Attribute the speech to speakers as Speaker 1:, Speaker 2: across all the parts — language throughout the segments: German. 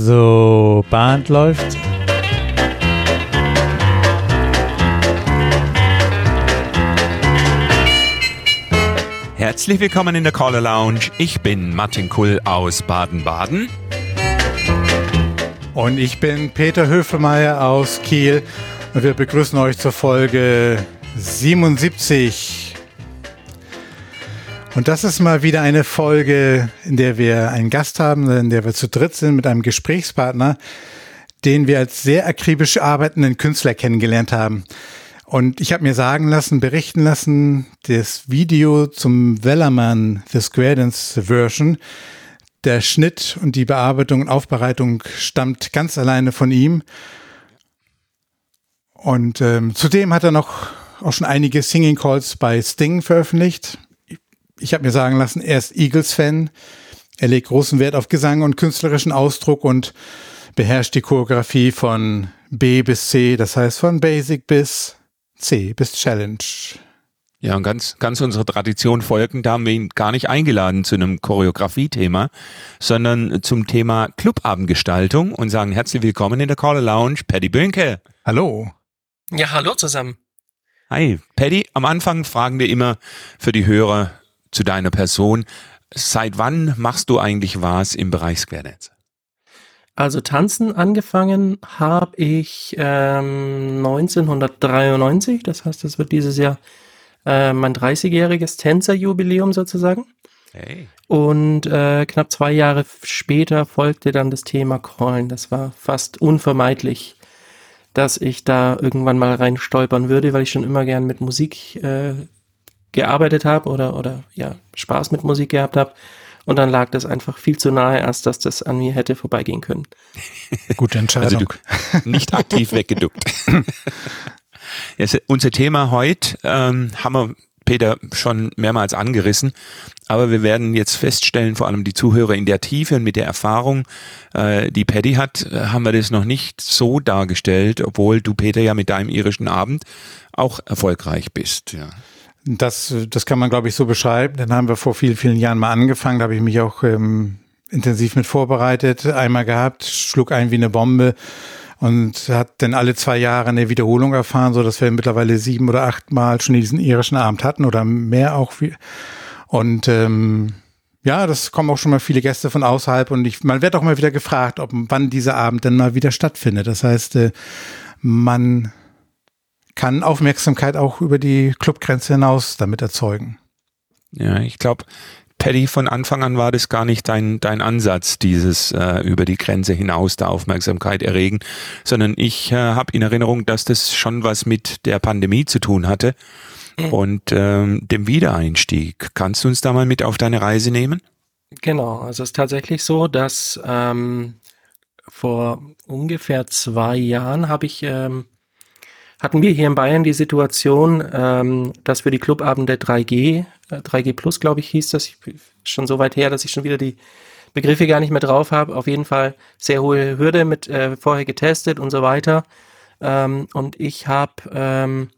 Speaker 1: So, Band läuft.
Speaker 2: Herzlich willkommen in der Caller Lounge. Ich bin Martin Kull aus Baden-Baden.
Speaker 1: Und ich bin Peter Höfemeier aus Kiel. Und wir begrüßen euch zur Folge 77. Und das ist mal wieder eine Folge, in der wir einen Gast haben, in der wir zu dritt sind mit einem Gesprächspartner, den wir als sehr akribisch arbeitenden Künstler kennengelernt haben. Und ich habe mir sagen lassen, berichten lassen, das Video zum Wellerman The Square Dance Version, der Schnitt und die Bearbeitung und Aufbereitung stammt ganz alleine von ihm. Und ähm, zudem hat er noch auch schon einige Singing Calls bei Sting veröffentlicht. Ich habe mir sagen lassen, er ist Eagles-Fan. Er legt großen Wert auf Gesang und künstlerischen Ausdruck und beherrscht die Choreografie von B bis C, das heißt von Basic bis C bis Challenge.
Speaker 2: Ja, und ganz, ganz unserer Tradition folgend haben wir ihn gar nicht eingeladen zu einem Choreografie-Thema, sondern zum Thema Clubabendgestaltung und sagen herzlich willkommen in der Caller Lounge, Paddy Bönke.
Speaker 1: Hallo.
Speaker 3: Ja, hallo zusammen.
Speaker 2: Hi, Paddy. Am Anfang fragen wir immer für die Hörer zu deiner Person, seit wann machst du eigentlich was im Bereich Square Dance?
Speaker 3: Also tanzen angefangen habe ich ähm, 1993, das heißt, das wird dieses Jahr äh, mein 30-jähriges Tänzerjubiläum sozusagen.
Speaker 2: Hey.
Speaker 3: Und äh, knapp zwei Jahre folgte folgte dann das Thema Callen. Das war fast unvermeidlich, dass ich da irgendwann mal rein stolpern würde, weil ich schon immer gern mit Musik äh, gearbeitet habe oder, oder ja, Spaß mit Musik gehabt habe. Und dann lag das einfach viel zu nahe, als dass das an mir hätte vorbeigehen können.
Speaker 1: Gute Entscheidung.
Speaker 2: Also du, nicht aktiv weggeduckt. Jetzt, unser Thema heute ähm, haben wir Peter schon mehrmals angerissen, aber wir werden jetzt feststellen, vor allem die Zuhörer in der Tiefe und mit der Erfahrung, äh, die Paddy hat, äh, haben wir das noch nicht so dargestellt, obwohl du Peter ja mit deinem irischen Abend auch erfolgreich bist. Ja.
Speaker 1: Das, das kann man, glaube ich, so beschreiben. Dann haben wir vor vielen, vielen Jahren mal angefangen. Da habe ich mich auch ähm, intensiv mit vorbereitet. Einmal gehabt, schlug ein wie eine Bombe und hat dann alle zwei Jahre eine Wiederholung erfahren, so dass wir mittlerweile sieben oder acht Mal schon diesen irischen Abend hatten oder mehr auch. Und ähm, ja, das kommen auch schon mal viele Gäste von außerhalb und ich, man wird auch mal wieder gefragt, ob wann dieser Abend denn mal wieder stattfindet. Das heißt, äh, man kann Aufmerksamkeit auch über die Clubgrenze hinaus damit erzeugen.
Speaker 2: Ja, ich glaube, Paddy, von Anfang an war das gar nicht dein, dein Ansatz, dieses äh, über die Grenze hinaus der Aufmerksamkeit erregen, sondern ich äh, habe in Erinnerung, dass das schon was mit der Pandemie zu tun hatte und ähm, dem Wiedereinstieg. Kannst du uns da mal mit auf deine Reise nehmen?
Speaker 3: Genau, also es ist tatsächlich so, dass ähm, vor ungefähr zwei Jahren habe ich ähm, hatten wir hier in Bayern die Situation, ähm, dass wir die Clubabende 3G, äh, 3G Plus, glaube ich, hieß das, schon so weit her, dass ich schon wieder die Begriffe gar nicht mehr drauf habe. Auf jeden Fall sehr hohe Hürde mit äh, vorher getestet und so weiter. Ähm, und ich habe ähm,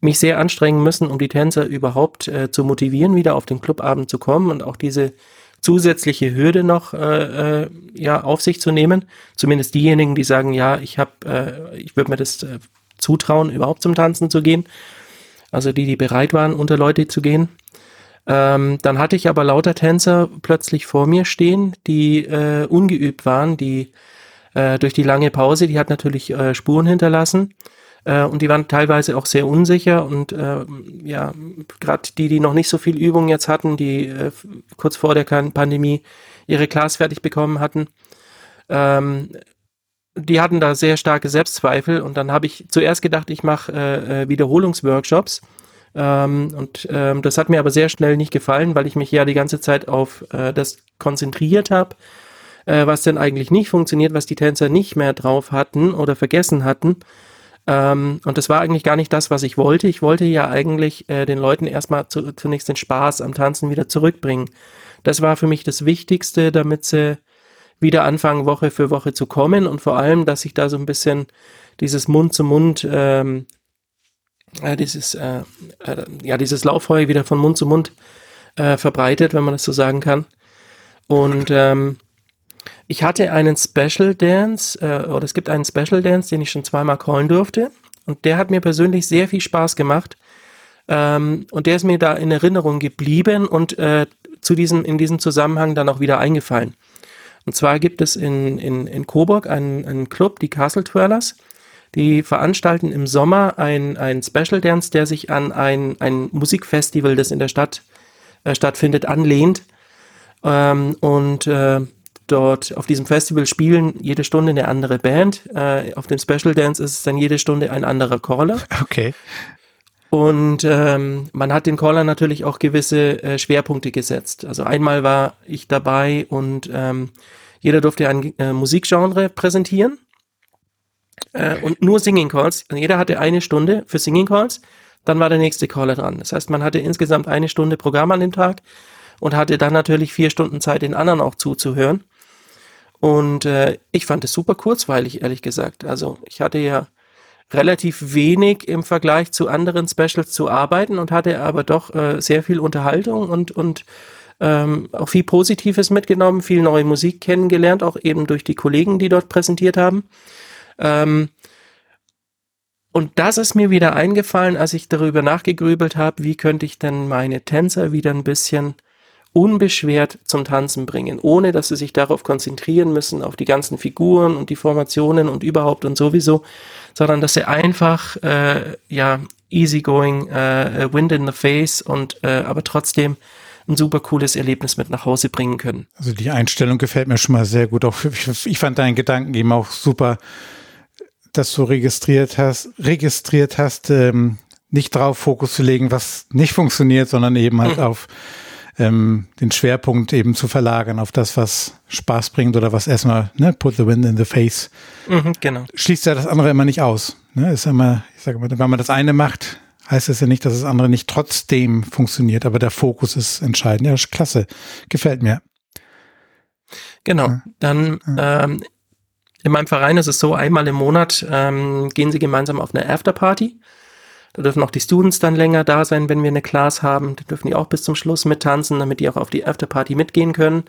Speaker 3: mich sehr anstrengen müssen, um die Tänzer überhaupt äh, zu motivieren, wieder auf den Clubabend zu kommen und auch diese zusätzliche Hürde noch äh, äh, ja auf sich zu nehmen. Zumindest diejenigen, die sagen, ja, ich habe, äh, ich würde mir das äh, zutrauen, überhaupt zum Tanzen zu gehen. Also die, die bereit waren, unter Leute zu gehen. Ähm, dann hatte ich aber lauter Tänzer plötzlich vor mir stehen, die äh, ungeübt waren, die äh, durch die lange Pause, die hat natürlich äh, Spuren hinterlassen. Äh, und die waren teilweise auch sehr unsicher und äh, ja, gerade die, die noch nicht so viel Übung jetzt hatten, die äh, kurz vor der Pandemie ihre Class fertig bekommen hatten, ähm, die hatten da sehr starke Selbstzweifel und dann habe ich zuerst gedacht, ich mache äh, äh, Wiederholungsworkshops. Ähm, und ähm, das hat mir aber sehr schnell nicht gefallen, weil ich mich ja die ganze Zeit auf äh, das konzentriert habe, äh, was denn eigentlich nicht funktioniert, was die Tänzer nicht mehr drauf hatten oder vergessen hatten. Ähm, und das war eigentlich gar nicht das, was ich wollte. Ich wollte ja eigentlich äh, den Leuten erstmal zu, zunächst den Spaß am Tanzen wieder zurückbringen. Das war für mich das Wichtigste, damit sie wieder anfangen, Woche für Woche zu kommen und vor allem, dass sich da so ein bisschen dieses Mund zu Mund, ähm, äh, dieses, äh, äh, ja, dieses Lauffeuer wieder von Mund zu Mund äh, verbreitet, wenn man das so sagen kann. Und ähm, ich hatte einen Special Dance, äh, oder es gibt einen Special Dance, den ich schon zweimal callen durfte. Und der hat mir persönlich sehr viel Spaß gemacht. Ähm, und der ist mir da in Erinnerung geblieben und äh, zu diesem, in diesem Zusammenhang dann auch wieder eingefallen. Und zwar gibt es in, in, in Coburg einen, einen Club, die Castle Twirlers. Die veranstalten im Sommer ein, ein Special Dance, der sich an ein, ein Musikfestival, das in der Stadt äh, stattfindet, anlehnt. Ähm, und äh, dort auf diesem Festival spielen jede Stunde eine andere Band. Äh, auf dem Special Dance ist es dann jede Stunde ein anderer Caller.
Speaker 1: Okay.
Speaker 3: Und ähm, man hat den Caller natürlich auch gewisse äh, Schwerpunkte gesetzt. Also einmal war ich dabei und ähm, jeder durfte ein äh, Musikgenre präsentieren äh, und nur Singing Calls. Also jeder hatte eine Stunde für Singing Calls. Dann war der nächste Caller dran. Das heißt, man hatte insgesamt eine Stunde Programm an dem Tag und hatte dann natürlich vier Stunden Zeit, den anderen auch zuzuhören. Und äh, ich fand es super kurzweilig, ehrlich gesagt. Also ich hatte ja relativ wenig im Vergleich zu anderen Specials zu arbeiten und hatte aber doch äh, sehr viel Unterhaltung und, und ähm, auch viel Positives mitgenommen, viel neue Musik kennengelernt, auch eben durch die Kollegen, die dort präsentiert haben. Ähm, und das ist mir wieder eingefallen, als ich darüber nachgegrübelt habe, wie könnte ich denn meine Tänzer wieder ein bisschen unbeschwert zum Tanzen bringen, ohne dass sie sich darauf konzentrieren müssen, auf die ganzen Figuren und die Formationen und überhaupt und sowieso, sondern dass sie einfach, äh, ja, easygoing, äh, wind in the face und äh, aber trotzdem ein super cooles Erlebnis mit nach Hause bringen können.
Speaker 1: Also die Einstellung gefällt mir schon mal sehr gut. Auch ich, ich fand deinen Gedanken eben auch super, dass du registriert hast, registriert hast, ähm, nicht drauf Fokus zu legen, was nicht funktioniert, sondern eben halt mhm. auf ähm, den Schwerpunkt eben zu verlagern auf das, was Spaß bringt oder was erstmal, ne, put the wind in the face.
Speaker 3: Mhm, genau.
Speaker 1: Schließt ja das andere immer nicht aus. Ne? Ist immer, ich sage mal, wenn man das eine macht, heißt es ja nicht, dass das andere nicht trotzdem funktioniert, aber der Fokus ist entscheidend. Ja, klasse. Gefällt mir.
Speaker 3: Genau. Ja. Dann ähm, in meinem Verein ist es so, einmal im Monat ähm, gehen sie gemeinsam auf eine Afterparty. Da dürfen auch die Students dann länger da sein, wenn wir eine Class haben. Da dürfen die auch bis zum Schluss mittanzen, damit die auch auf die Afterparty mitgehen können.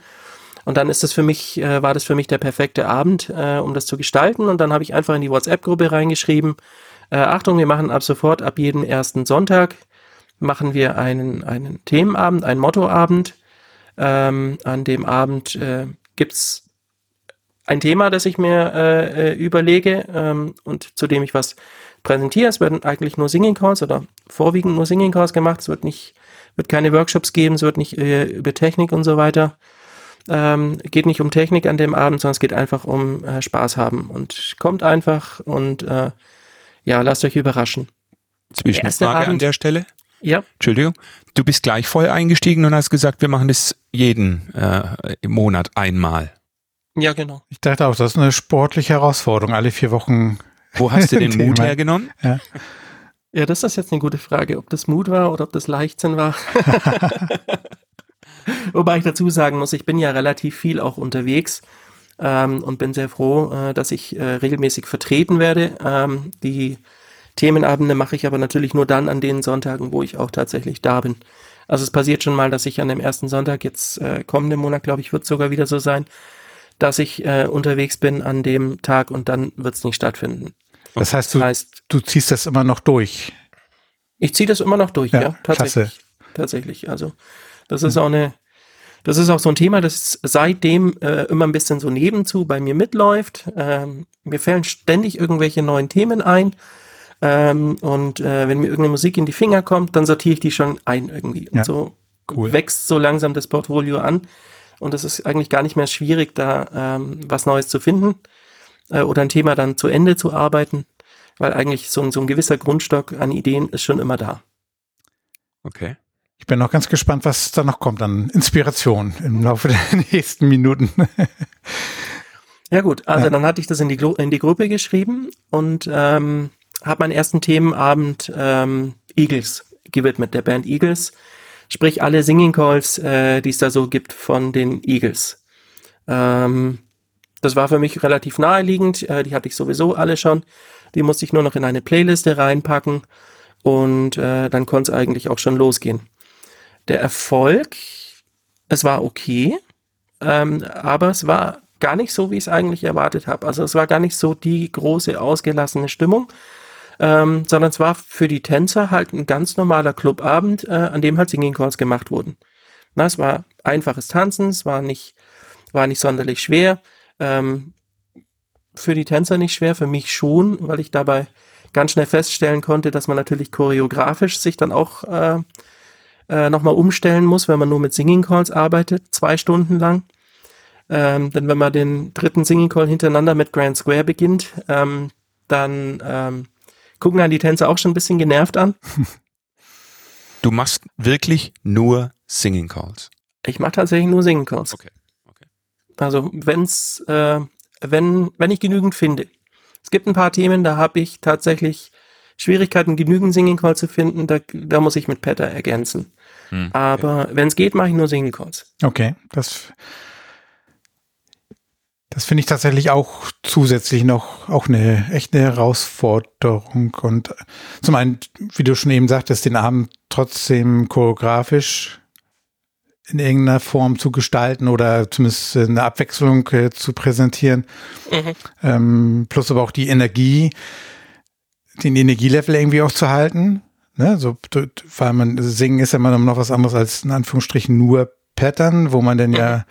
Speaker 3: Und dann ist das für mich, äh, war das für mich der perfekte Abend, äh, um das zu gestalten. Und dann habe ich einfach in die WhatsApp-Gruppe reingeschrieben, äh, Achtung, wir machen ab sofort, ab jeden ersten Sonntag, machen wir einen, einen Themenabend, einen Mottoabend. Ähm, an dem Abend äh, gibt's ein Thema, das ich mir äh, äh überlege ähm, und zu dem ich was präsentiere. Es werden eigentlich nur Singing Calls oder vorwiegend nur Singing Calls gemacht. Es wird nicht, wird keine Workshops geben, es wird nicht äh, über Technik und so weiter. Ähm, geht nicht um Technik an dem Abend, sondern es geht einfach um äh, Spaß haben. Und kommt einfach und äh, ja, lasst euch überraschen.
Speaker 2: Zwischenfrage Abend, an der Stelle.
Speaker 3: Ja.
Speaker 2: Entschuldigung. Du bist gleich voll eingestiegen und hast gesagt, wir machen das jeden äh, Monat einmal.
Speaker 3: Ja, genau.
Speaker 1: Ich dachte auch, das ist eine sportliche Herausforderung, alle vier Wochen
Speaker 2: wo hast du den Mut hergenommen?
Speaker 3: Ja. ja, das ist jetzt eine gute Frage, ob das Mut war oder ob das Leichtsinn war. Wobei ich dazu sagen muss, ich bin ja relativ viel auch unterwegs ähm, und bin sehr froh, äh, dass ich äh, regelmäßig vertreten werde. Ähm, die Themenabende mache ich aber natürlich nur dann an den Sonntagen, wo ich auch tatsächlich da bin. Also es passiert schon mal, dass ich an dem ersten Sonntag, jetzt äh, kommenden Monat, glaube ich, wird sogar wieder so sein, dass ich äh, unterwegs bin an dem Tag und dann wird es nicht stattfinden.
Speaker 1: Das heißt, du, heißt, du ziehst das immer noch durch.
Speaker 3: Ich ziehe das immer noch durch, ja, ja tatsächlich. Klasse. Tatsächlich. Also das ist auch eine, das ist auch so ein Thema, das seitdem äh, immer ein bisschen so nebenzu bei mir mitläuft. Ähm, mir fällen ständig irgendwelche neuen Themen ein. Ähm, und äh, wenn mir irgendeine Musik in die Finger kommt, dann sortiere ich die schon ein irgendwie. Und ja, so cool. wächst so langsam das Portfolio an. Und es ist eigentlich gar nicht mehr schwierig, da ähm, was Neues zu finden äh, oder ein Thema dann zu Ende zu arbeiten, weil eigentlich so, so ein gewisser Grundstock an Ideen ist schon immer da.
Speaker 2: Okay.
Speaker 1: Ich bin noch ganz gespannt, was da noch kommt an Inspiration im Laufe der nächsten Minuten.
Speaker 3: ja gut, also ja. dann hatte ich das in die, in die Gruppe geschrieben und ähm, habe meinen ersten Themenabend ähm, Eagles gewidmet, der Band Eagles. Sprich alle Singing Calls, äh, die es da so gibt von den Eagles. Ähm, das war für mich relativ naheliegend. Äh, die hatte ich sowieso alle schon. Die musste ich nur noch in eine Playliste reinpacken und äh, dann konnte es eigentlich auch schon losgehen. Der Erfolg, es war okay, ähm, aber es war gar nicht so, wie ich es eigentlich erwartet habe. Also es war gar nicht so die große, ausgelassene Stimmung, ähm, sondern es war für die Tänzer halt ein ganz normaler Clubabend, äh, an dem halt Singing Calls gemacht wurden. Na, es war einfaches Tanzen, es war nicht, war nicht sonderlich schwer. Ähm, für die Tänzer nicht schwer, für mich schon, weil ich dabei ganz schnell feststellen konnte, dass man natürlich choreografisch sich dann auch äh, äh, nochmal umstellen muss, wenn man nur mit Singing Calls arbeitet, zwei Stunden lang. Ähm, denn wenn man den dritten Singing Call hintereinander mit Grand Square beginnt, ähm, dann ähm, gucken dann die Tänzer auch schon ein bisschen genervt an.
Speaker 2: Du machst wirklich nur Singing Calls.
Speaker 3: Ich mache tatsächlich nur Singing Calls.
Speaker 2: Okay.
Speaker 3: Also wenn's, äh, wenn, wenn ich genügend finde. Es gibt ein paar Themen, da habe ich tatsächlich Schwierigkeiten, genügend Singing Calls zu finden. Da, da muss ich mit Patter ergänzen. Hm, okay. Aber wenn es geht, mache ich nur Singing Calls.
Speaker 1: Okay, das das finde ich tatsächlich auch zusätzlich noch auch eine echte Herausforderung. Und zum einen, wie du schon eben sagtest, den Abend trotzdem choreografisch in irgendeiner Form zu gestalten oder zumindest eine Abwechslung äh, zu präsentieren. Mhm. Ähm, plus aber auch die Energie, den Energielevel irgendwie auch zu halten. Ne? So, weil man singen ist ja immer noch was anderes als in Anführungsstrichen nur Pattern, wo man dann mhm. ja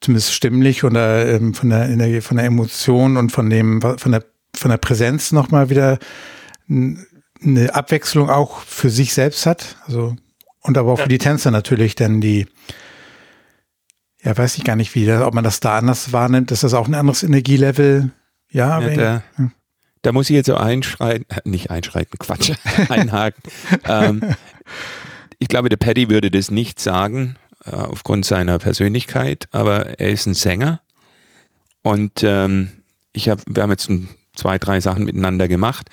Speaker 1: zumindest stimmlich oder ähm, von der Energie, von der Emotion und von dem, von der, von der Präsenz nochmal wieder eine Abwechslung auch für sich selbst hat. Also, und aber auch für die Tänzer natürlich, denn die, ja, weiß ich gar nicht, wie, ob man das da anders wahrnimmt. Ist das auch ein anderes Energielevel? Ja, ja
Speaker 2: da, da, muss ich jetzt so einschreiten, äh, nicht einschreiten, Quatsch, einhaken. ähm, ich glaube, der Paddy würde das nicht sagen, äh, aufgrund seiner Persönlichkeit, aber er ist ein Sänger und ähm, ich habe, wir haben jetzt ein, zwei, drei Sachen miteinander gemacht.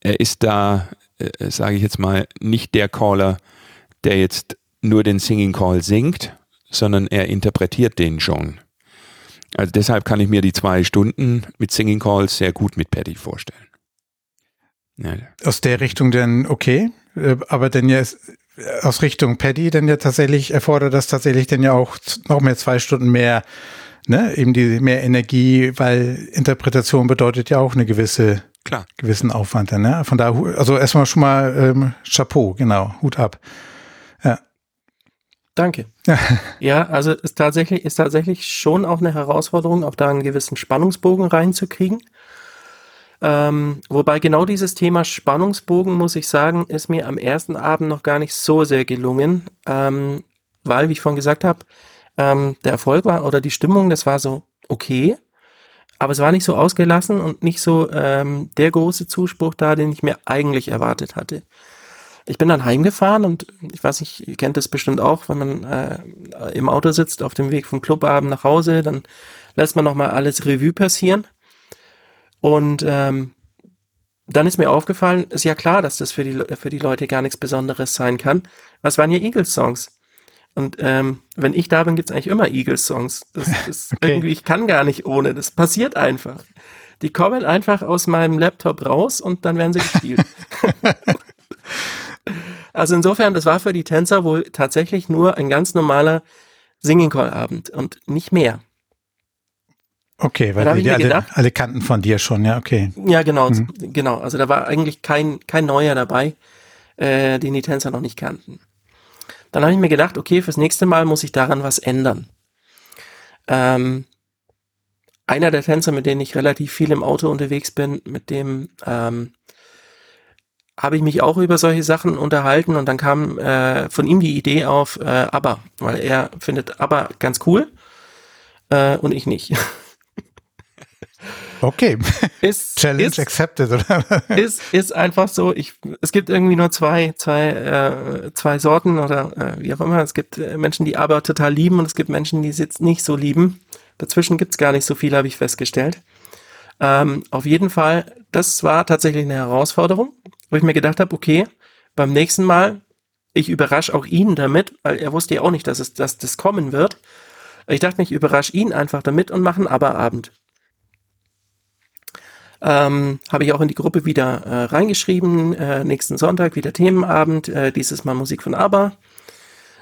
Speaker 2: Er ist da, äh, sage ich jetzt mal, nicht der Caller, der jetzt nur den Singing Call singt, sondern er interpretiert den schon. Also deshalb kann ich mir die zwei Stunden mit Singing Calls sehr gut mit Paddy vorstellen.
Speaker 1: Ja. Aus der Richtung denn okay, äh, aber denn ja aus Richtung Paddy denn ja tatsächlich erfordert das tatsächlich dann ja auch noch mehr zwei Stunden mehr, ne, eben die mehr Energie, weil Interpretation bedeutet ja auch eine gewisse,
Speaker 2: Klar.
Speaker 1: gewissen Aufwand, ne? Von da, also erstmal schon mal ähm, Chapeau, genau, Hut ab. Ja.
Speaker 3: Danke. ja, also ist tatsächlich, ist tatsächlich schon auch eine Herausforderung, auch da einen gewissen Spannungsbogen reinzukriegen. Ähm, wobei genau dieses Thema Spannungsbogen, muss ich sagen, ist mir am ersten Abend noch gar nicht so sehr gelungen, ähm, weil, wie ich vorhin gesagt habe, ähm, der Erfolg war oder die Stimmung, das war so okay, aber es war nicht so ausgelassen und nicht so ähm, der große Zuspruch da, den ich mir eigentlich erwartet hatte. Ich bin dann heimgefahren und ich weiß nicht, ihr kennt das bestimmt auch, wenn man äh, im Auto sitzt auf dem Weg vom Clubabend nach Hause, dann lässt man nochmal alles Revue passieren und ähm, dann ist mir aufgefallen, ist ja klar, dass das für die, für die Leute gar nichts Besonderes sein kann. Was waren hier Eagles-Songs? Und ähm, wenn ich da bin, gibt's eigentlich immer Eagles-Songs. Das, das okay. irgendwie, ich kann gar nicht ohne. Das passiert einfach. Die kommen einfach aus meinem Laptop raus und dann werden sie gespielt. also insofern, das war für die Tänzer wohl tatsächlich nur ein ganz normaler Singing Call Abend und nicht mehr.
Speaker 1: Okay, weil die alle, gedacht, alle kannten von dir schon, ja, okay.
Speaker 3: Ja, genau, mhm. genau. Also da war eigentlich kein, kein Neuer dabei, äh, den die Tänzer noch nicht kannten. Dann habe ich mir gedacht, okay, fürs nächste Mal muss ich daran was ändern. Ähm, einer der Tänzer, mit denen ich relativ viel im Auto unterwegs bin, mit dem ähm, habe ich mich auch über solche Sachen unterhalten und dann kam äh, von ihm die Idee auf äh, ABBA, weil er findet ABBA ganz cool äh, und ich nicht.
Speaker 1: Okay. Ist, Challenge ist, accepted, oder?
Speaker 3: Ist, ist einfach so. Ich, es gibt irgendwie nur zwei, zwei, äh, zwei Sorten oder äh, wie auch immer. Es gibt äh, Menschen, die aber total lieben und es gibt Menschen, die es jetzt nicht so lieben. Dazwischen gibt's gar nicht so viel, habe ich festgestellt. Ähm, auf jeden Fall, das war tatsächlich eine Herausforderung, wo ich mir gedacht habe, okay, beim nächsten Mal, ich überrasche auch ihn damit, weil er wusste ja auch nicht, dass es, dass das kommen wird. Ich dachte, ich überrasche ihn einfach damit und mache einen Aberabend. Ähm, Habe ich auch in die Gruppe wieder äh, reingeschrieben. Äh, nächsten Sonntag wieder Themenabend, äh, dieses Mal Musik von ABBA.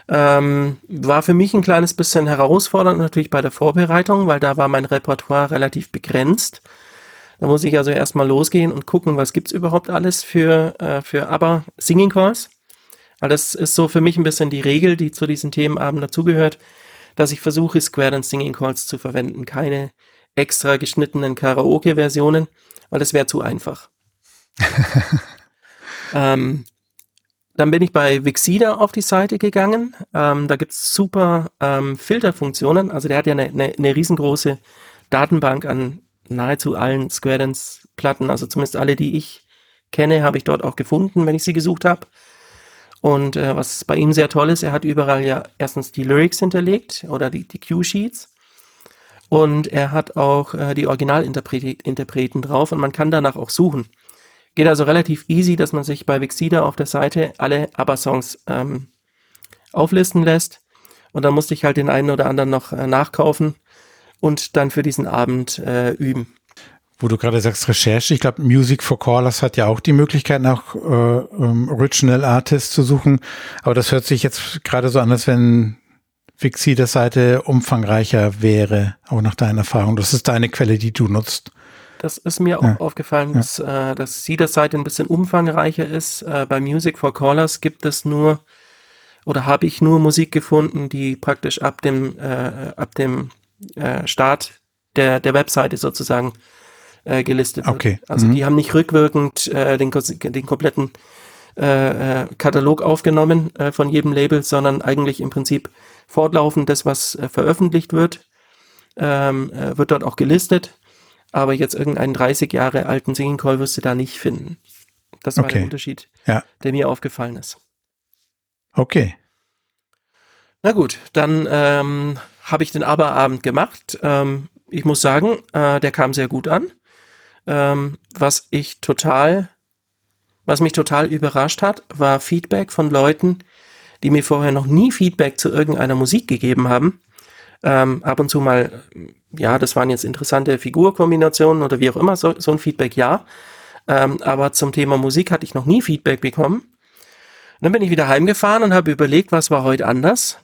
Speaker 3: Ähm, war für mich ein kleines bisschen herausfordernd natürlich bei der Vorbereitung, weil da war mein Repertoire relativ begrenzt. Da muss ich also erstmal losgehen und gucken, was gibt's überhaupt alles für, äh, für aber Singing Calls. Weil das ist so für mich ein bisschen die Regel, die zu diesen Themenabend dazugehört, dass ich versuche, Square Dance Singing Calls zu verwenden, keine extra geschnittenen Karaoke-Versionen, weil das wäre zu einfach. ähm, dann bin ich bei Vixida auf die Seite gegangen. Ähm, da gibt's super ähm, Filterfunktionen. Also der hat ja eine, eine, eine riesengroße Datenbank an nahezu allen Square Dance Platten. Also zumindest alle, die ich kenne, habe ich dort auch gefunden, wenn ich sie gesucht habe. Und äh, was bei ihm sehr toll ist, er hat überall ja erstens die Lyrics hinterlegt oder die, die Cue-Sheets. Und er hat auch äh, die Originalinterpreten drauf und man kann danach auch suchen. Geht also relativ easy, dass man sich bei Vixida auf der Seite alle ABBA-Songs ähm, auflisten lässt. Und dann musste ich halt den einen oder anderen noch äh, nachkaufen und dann für diesen Abend äh, üben.
Speaker 1: Wo du gerade sagst Recherche, ich glaube Music for Callers hat ja auch die Möglichkeit nach äh, um, Original Artists zu suchen, aber das hört sich jetzt gerade so an, als wenn Vixi der Seite umfangreicher wäre, auch nach deiner Erfahrung. Das ist deine Quelle, die du nutzt.
Speaker 3: Das ist mir ja. auch aufgefallen, dass, ja. äh, dass sie der Seite ein bisschen umfangreicher ist. Äh, bei Music for Callers gibt es nur oder habe ich nur Musik gefunden, die praktisch ab dem äh, ab dem äh, Start der der Webseite sozusagen äh, gelistet
Speaker 1: wird. Okay.
Speaker 3: Also mhm. die haben nicht rückwirkend äh, den, den kompletten äh, äh, Katalog aufgenommen äh, von jedem Label, sondern eigentlich im Prinzip fortlaufend das, was äh, veröffentlicht wird, ähm, äh, wird dort auch gelistet. Aber jetzt irgendeinen 30 Jahre alten Singing Call wirst du da nicht finden. Das war okay. der Unterschied,
Speaker 1: ja.
Speaker 3: der mir aufgefallen ist.
Speaker 1: Okay.
Speaker 3: Na gut, dann ähm, habe ich den Aberabend gemacht. Ähm, ich muss sagen, äh, der kam sehr gut an. Ähm, was ich total, was mich total überrascht hat, war Feedback von Leuten, die mir vorher noch nie Feedback zu irgendeiner Musik gegeben haben. Ähm, ab und zu mal, ja, das waren jetzt interessante Figurkombinationen oder wie auch immer, so, so ein Feedback ja. Ähm, aber zum Thema Musik hatte ich noch nie Feedback bekommen. Und dann bin ich wieder heimgefahren und habe überlegt, was war heute anders.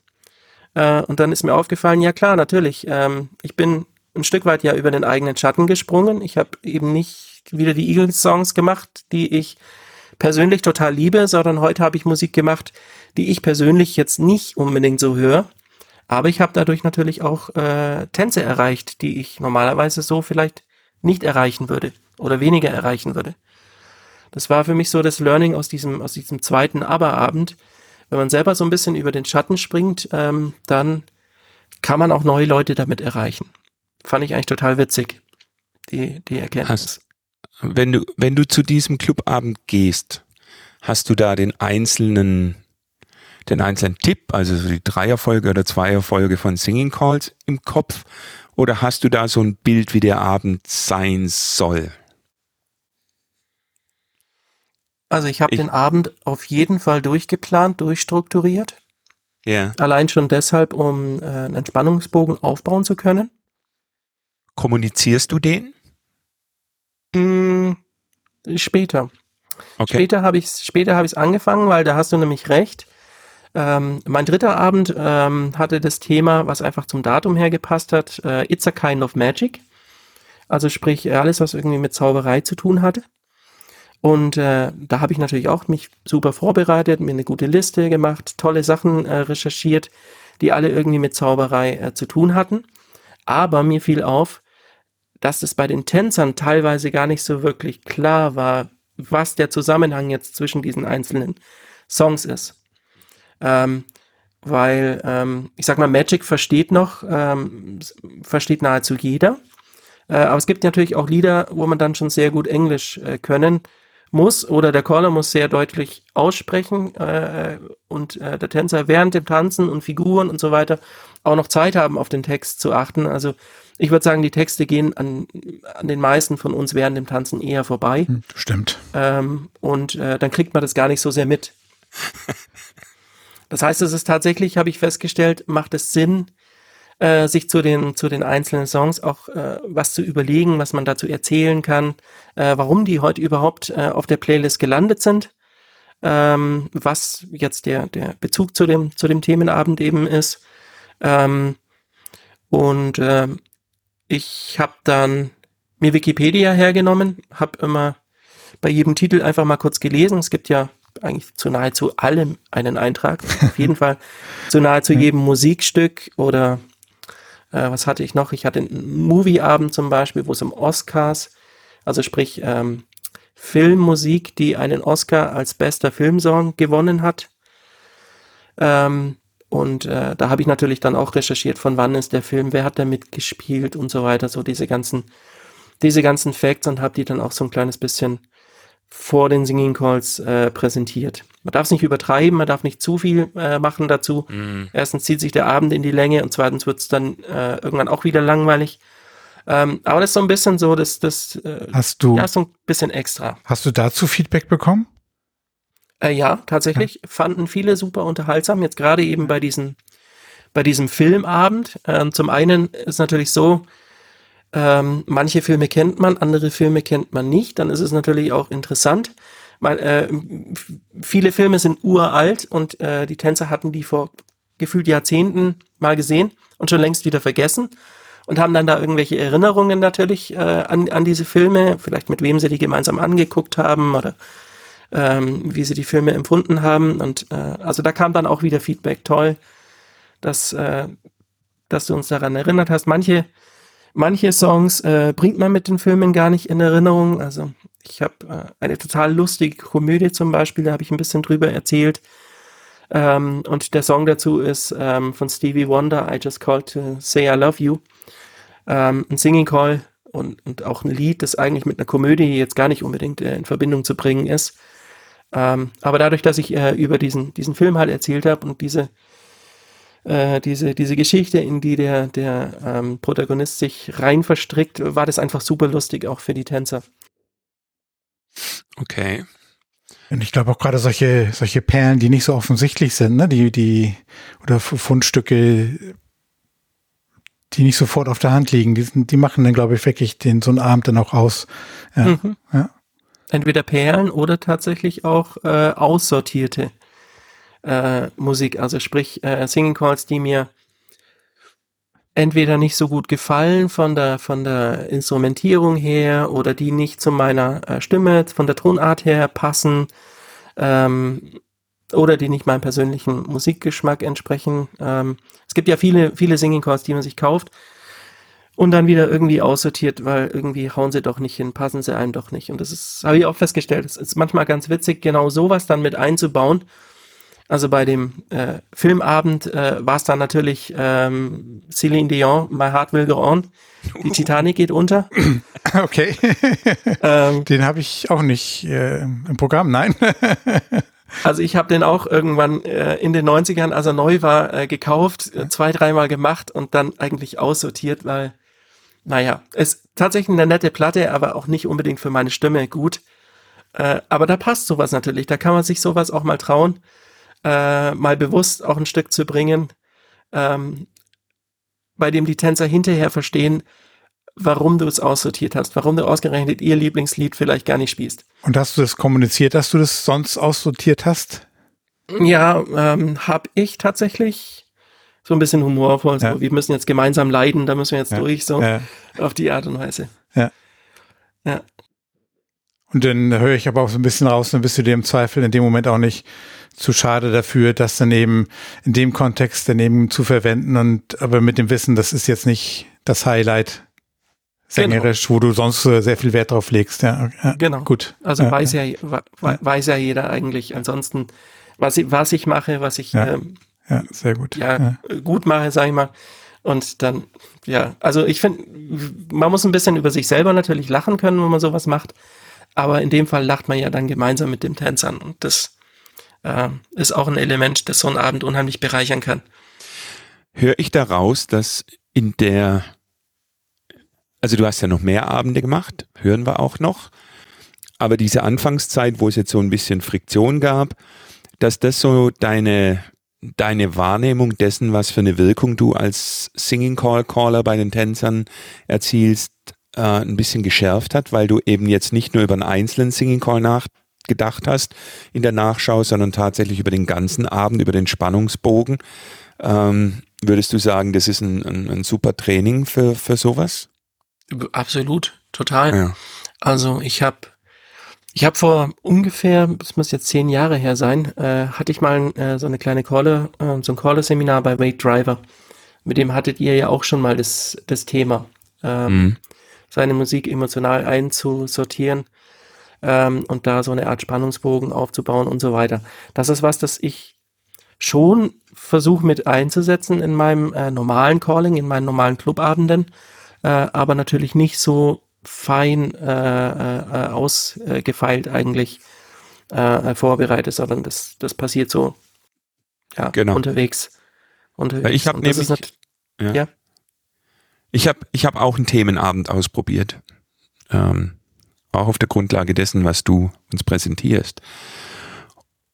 Speaker 3: Äh, und dann ist mir aufgefallen, ja klar, natürlich, ähm, ich bin ein Stück weit ja über den eigenen Schatten gesprungen. Ich habe eben nicht wieder die Eagles-Songs gemacht, die ich persönlich total liebe, sondern heute habe ich Musik gemacht, die ich persönlich jetzt nicht unbedingt so höre. Aber ich habe dadurch natürlich auch äh, Tänze erreicht, die ich normalerweise so vielleicht nicht erreichen würde oder weniger erreichen würde. Das war für mich so das Learning aus diesem, aus diesem zweiten Aberabend. Wenn man selber so ein bisschen über den Schatten springt, ähm, dann kann man auch neue Leute damit erreichen fand ich eigentlich total witzig, die, die Erkenntnis.
Speaker 2: Hast, wenn du, wenn du zu diesem Clubabend gehst, hast du da den einzelnen, den einzelnen Tipp, also so die Dreierfolge oder Zweierfolge von Singing Calls im Kopf? Oder hast du da so ein Bild, wie der Abend sein soll?
Speaker 3: Also ich habe den Abend auf jeden Fall durchgeplant, durchstrukturiert.
Speaker 2: Ja.
Speaker 3: Allein schon deshalb, um äh, einen Entspannungsbogen aufbauen zu können.
Speaker 2: Kommunizierst du den?
Speaker 3: Mm, später. Okay. Später habe ich später habe ich es angefangen, weil da hast du nämlich recht. Ähm, mein dritter Abend ähm, hatte das Thema, was einfach zum Datum her gepasst hat, äh, It's a Kind of Magic. Also sprich alles, was irgendwie mit Zauberei zu tun hatte. Und äh, da habe ich natürlich auch mich super vorbereitet, mir eine gute Liste gemacht, tolle Sachen äh, recherchiert, die alle irgendwie mit Zauberei äh, zu tun hatten. Aber mir fiel auf, dass es bei den Tänzern teilweise gar nicht so wirklich klar war, was der Zusammenhang jetzt zwischen diesen einzelnen Songs ist. Ähm, weil, ähm, ich sag mal, Magic versteht noch, ähm, versteht nahezu jeder. Äh, aber es gibt natürlich auch Lieder, wo man dann schon sehr gut Englisch äh, können muss oder der Caller muss sehr deutlich aussprechen äh, und äh, der Tänzer während dem Tanzen und Figuren und so weiter auch noch Zeit haben, auf den Text zu achten. Also ich würde sagen, die Texte gehen an, an den meisten von uns während dem Tanzen eher vorbei. Hm,
Speaker 1: stimmt.
Speaker 3: Ähm, und äh, dann kriegt man das gar nicht so sehr mit. Das heißt, es ist tatsächlich, habe ich festgestellt, macht es Sinn, äh, sich zu den, zu den einzelnen Songs auch äh, was zu überlegen, was man dazu erzählen kann, äh, warum die heute überhaupt äh, auf der Playlist gelandet sind. ähm, was jetzt der, der Bezug zu dem, zu dem Themenabend eben ist. Ähm, und ähm, ich habe dann mir Wikipedia hergenommen, habe immer bei jedem Titel einfach mal kurz gelesen. Es gibt ja eigentlich zu nahezu allem einen Eintrag. Auf jeden Fall zu nahezu jedem Musikstück oder äh, was hatte ich noch? Ich hatte einen Movieabend zum Beispiel, wo es um Oscars, also sprich ähm, Filmmusik, die einen Oscar als bester Filmsong gewonnen hat. Ähm, und äh, da habe ich natürlich dann auch recherchiert, von wann ist der Film, wer hat da mitgespielt und so weiter, so diese ganzen, diese ganzen Facts und habe die dann auch so ein kleines bisschen vor den Singing Calls äh, präsentiert. Man darf es nicht übertreiben, man darf nicht zu viel äh, machen dazu. Mm. Erstens zieht sich der Abend in die Länge und zweitens wird es dann äh, irgendwann auch wieder langweilig. Ähm, aber das ist so ein bisschen so, dass das
Speaker 1: äh, hast du
Speaker 3: ja so ein bisschen extra.
Speaker 1: Hast du dazu Feedback bekommen?
Speaker 3: Äh, ja, tatsächlich ja. fanden viele super unterhaltsam. Jetzt gerade eben bei diesem bei diesem Filmabend. Ähm, zum einen ist natürlich so, ähm, manche Filme kennt man, andere Filme kennt man nicht. Dann ist es natürlich auch interessant. Man, äh, viele Filme sind uralt und äh, die Tänzer hatten die vor gefühlt Jahrzehnten mal gesehen und schon längst wieder vergessen und haben dann da irgendwelche Erinnerungen natürlich äh, an, an diese Filme, vielleicht mit wem sie die gemeinsam angeguckt haben oder ähm, wie sie die Filme empfunden haben. Und äh, also da kam dann auch wieder Feedback, toll, dass, äh, dass du uns daran erinnert hast. Manche, manche Songs äh, bringt man mit den Filmen gar nicht in Erinnerung. Also ich habe äh, eine total lustige Komödie zum Beispiel, da habe ich ein bisschen drüber erzählt. Ähm, und der Song dazu ist ähm, von Stevie Wonder, I Just Called to Say I Love You ähm, ein Singing Call und, und auch ein Lied, das eigentlich mit einer Komödie jetzt gar nicht unbedingt äh, in Verbindung zu bringen ist. Ähm, aber dadurch, dass ich äh, über diesen, diesen Film halt erzählt habe und diese, äh, diese, diese Geschichte, in die der, der ähm, Protagonist sich rein verstrickt, war das einfach super lustig, auch für die Tänzer.
Speaker 2: Okay.
Speaker 1: Und ich glaube auch gerade solche, solche Perlen, die nicht so offensichtlich sind, ne? die, die, oder Fundstücke, die nicht sofort auf der Hand liegen. Die, die machen dann, glaube ich, wirklich den so einen Abend dann auch aus. Ja, mhm. ja.
Speaker 3: Entweder Perlen oder tatsächlich auch äh, aussortierte äh, Musik, also sprich äh, Singing Calls, die mir entweder nicht so gut gefallen von der von der Instrumentierung her oder die nicht zu meiner äh, Stimme von der Tonart her passen ähm, oder die nicht meinem persönlichen Musikgeschmack entsprechen. Ähm, es gibt ja viele, viele Singing Chords, die man sich kauft und dann wieder irgendwie aussortiert, weil irgendwie hauen sie doch nicht hin, passen sie einem doch nicht. Und das ist, habe ich auch festgestellt, es ist manchmal ganz witzig, genau sowas dann mit einzubauen. Also bei dem äh, Filmabend äh, war es dann natürlich ähm, Celine Dion, My Heart Will Go On. Die Titanic geht unter.
Speaker 1: Okay. ähm, Den habe ich auch nicht äh, im Programm, nein.
Speaker 3: Also ich habe den auch irgendwann äh, in den 90ern, als er neu war, äh, gekauft, äh, zwei, dreimal gemacht und dann eigentlich aussortiert, weil, naja, ist tatsächlich eine nette Platte, aber auch nicht unbedingt für meine Stimme gut. Äh, aber da passt sowas natürlich. Da kann man sich sowas auch mal trauen, äh, mal bewusst auch ein Stück zu bringen, ähm, bei dem die Tänzer hinterher verstehen, warum du es aussortiert hast, warum du ausgerechnet ihr Lieblingslied vielleicht gar nicht spielst.
Speaker 1: Und hast du das kommuniziert, dass du das sonst aussortiert hast?
Speaker 3: Ja, ähm, habe ich tatsächlich so ein bisschen humorvoll. So, ja. Wir müssen jetzt gemeinsam leiden, da müssen wir jetzt ja. durch, so ja. auf die Art und Weise.
Speaker 1: Ja. Ja. Und dann höre ich aber auch so ein bisschen raus, dann bist du dir im Zweifel in dem Moment auch nicht zu schade dafür, das dann eben in dem Kontext daneben zu verwenden und aber mit dem Wissen, das ist jetzt nicht das Highlight sängerisch, genau. wo du sonst äh, sehr viel Wert drauf legst. Ja,
Speaker 3: ja genau. Gut. Also ja, weiß ja, weiß ja jeder eigentlich. Ansonsten, was ich, was ich mache, was ich
Speaker 1: ja, ähm, sehr gut.
Speaker 3: Ja, gut mache, sage ich mal. Und dann, ja, also ich finde, man muss ein bisschen über sich selber natürlich lachen können, wenn man sowas macht. Aber in dem Fall lacht man ja dann gemeinsam mit dem Tänzern. Und das äh, ist auch ein Element, das so einen Abend unheimlich bereichern kann.
Speaker 2: Höre ich daraus, dass in der also du hast ja noch mehr Abende gemacht, hören wir auch noch. Aber diese Anfangszeit, wo es jetzt so ein bisschen Friktion gab, dass das so deine, deine Wahrnehmung dessen, was für eine Wirkung du als Singing Call Caller bei den Tänzern erzielst, äh, ein bisschen geschärft hat, weil du eben jetzt nicht nur über einen einzelnen Singing Call nach, gedacht hast in der Nachschau, sondern tatsächlich über den ganzen Abend, über den Spannungsbogen. Ähm, würdest du sagen, das ist ein, ein, ein super Training für, für sowas?
Speaker 3: Absolut, total. Ja. Also ich habe ich habe vor ungefähr, das muss jetzt zehn Jahre her sein, äh, hatte ich mal äh, so eine kleine Caller, äh, so ein Caller-Seminar bei Wade Driver. Mit dem hattet ihr ja auch schon mal das, das Thema, ähm, mhm. seine Musik emotional einzusortieren ähm, und da so eine Art Spannungsbogen aufzubauen und so weiter. Das ist was, das ich schon versuche mit einzusetzen in meinem äh, normalen Calling, in meinen normalen Clubabenden, äh, aber natürlich nicht so fein äh, äh, ausgefeilt eigentlich äh, vorbereitet, sondern das, das passiert so ja, genau. unterwegs.
Speaker 2: unterwegs. Ich habe nämlich, ja. ja. Ich habe ich hab auch einen Themenabend ausprobiert. Ähm, auch auf der Grundlage dessen, was du uns präsentierst.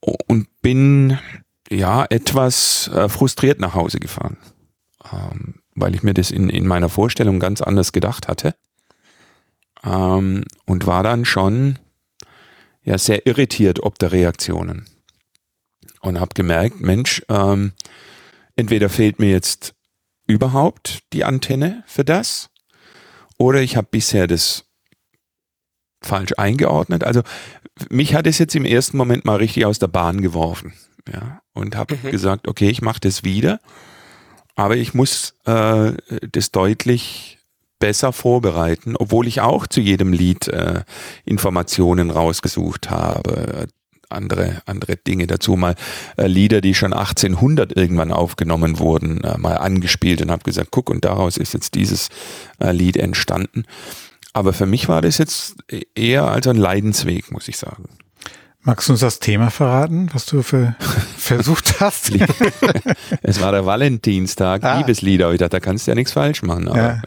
Speaker 2: Und bin ja etwas äh, frustriert nach Hause gefahren, ähm, weil ich mir das in, in meiner Vorstellung ganz anders gedacht hatte ähm, und war dann schon ja sehr irritiert ob der Reaktionen und habe gemerkt, Mensch, ähm, entweder fehlt mir jetzt überhaupt die Antenne für das oder ich habe bisher das falsch eingeordnet. Also mich hat es jetzt im ersten Moment mal richtig aus der Bahn geworfen, ja, und habe mhm. gesagt, okay, ich mache das wieder, aber ich muss äh, das deutlich besser vorbereiten, obwohl ich auch zu jedem Lied äh, Informationen rausgesucht habe, andere andere Dinge dazu mal äh, Lieder, die schon 1800 irgendwann aufgenommen wurden, äh, mal angespielt und habe gesagt, guck und daraus ist jetzt dieses äh, Lied entstanden. Aber für mich war das jetzt eher als ein Leidensweg, muss ich sagen.
Speaker 1: Magst du uns das Thema verraten, was du für versucht hast?
Speaker 2: es war der Valentinstag, ah. Liebeslieder. Ich dachte, da kannst du ja nichts falsch machen. Aber ja.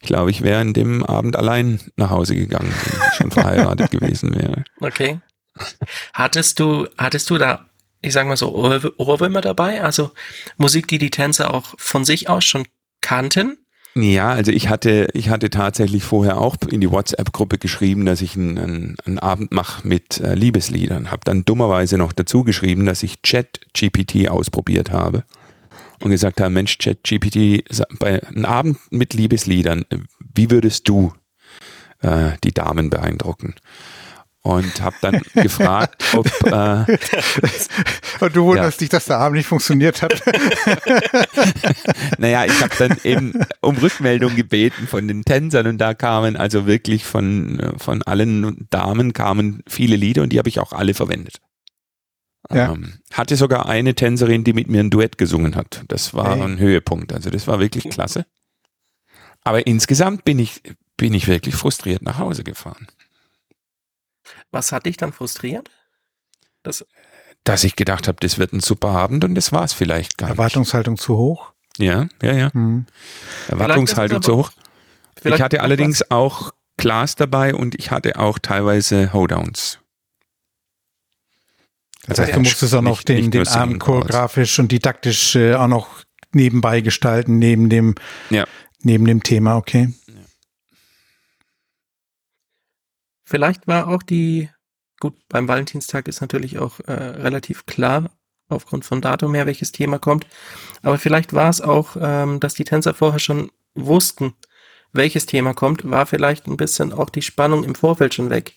Speaker 2: ich glaube, ich wäre an dem Abend allein nach Hause gegangen, wenn ich schon verheiratet gewesen wäre.
Speaker 3: Okay. Hattest du, hattest du da, ich sag mal so, Ohrwürmer dabei? Also Musik, die die Tänzer auch von sich aus schon kannten?
Speaker 2: Ja, also ich hatte, ich hatte tatsächlich vorher auch in die WhatsApp-Gruppe geschrieben, dass ich einen, einen, einen Abend mache mit äh, Liebesliedern. Habe dann dummerweise noch dazu geschrieben, dass ich Chat-GPT ausprobiert habe und gesagt habe, Mensch, Chat-GPT, bei einem Abend mit Liebesliedern, wie würdest du äh, die Damen beeindrucken? Und habe dann gefragt, ob äh,
Speaker 1: und du wunderst ja. dich, dass der Abend nicht funktioniert hat.
Speaker 2: naja, ich habe dann eben um Rückmeldung gebeten von den Tänzern und da kamen also wirklich von von allen Damen kamen viele Lieder und die habe ich auch alle verwendet. Ja. Ähm, hatte sogar eine Tänzerin, die mit mir ein Duett gesungen hat. Das war hey. ein Höhepunkt. Also das war wirklich klasse. Aber insgesamt bin ich bin ich wirklich frustriert nach Hause gefahren.
Speaker 3: Was hat dich dann frustriert?
Speaker 2: Das dass ich gedacht habe, das wird ein super Abend und das war es vielleicht gar
Speaker 1: Erwartungshaltung nicht. zu hoch?
Speaker 2: Ja, ja, ja. Mhm. Erwartungshaltung zu hoch. Ich hatte allerdings was. auch Class dabei und ich hatte auch teilweise Hoedowns.
Speaker 1: Das heißt, du musstest auch noch den, den Abend choreografisch und didaktisch äh, auch noch nebenbei gestalten, neben dem, ja. neben dem Thema, okay.
Speaker 3: Vielleicht war auch die, gut, beim Valentinstag ist natürlich auch äh, relativ klar, aufgrund von Datum her, welches Thema kommt. Aber vielleicht war es auch, ähm, dass die Tänzer vorher schon wussten, welches Thema kommt, war vielleicht ein bisschen auch die Spannung im Vorfeld schon weg.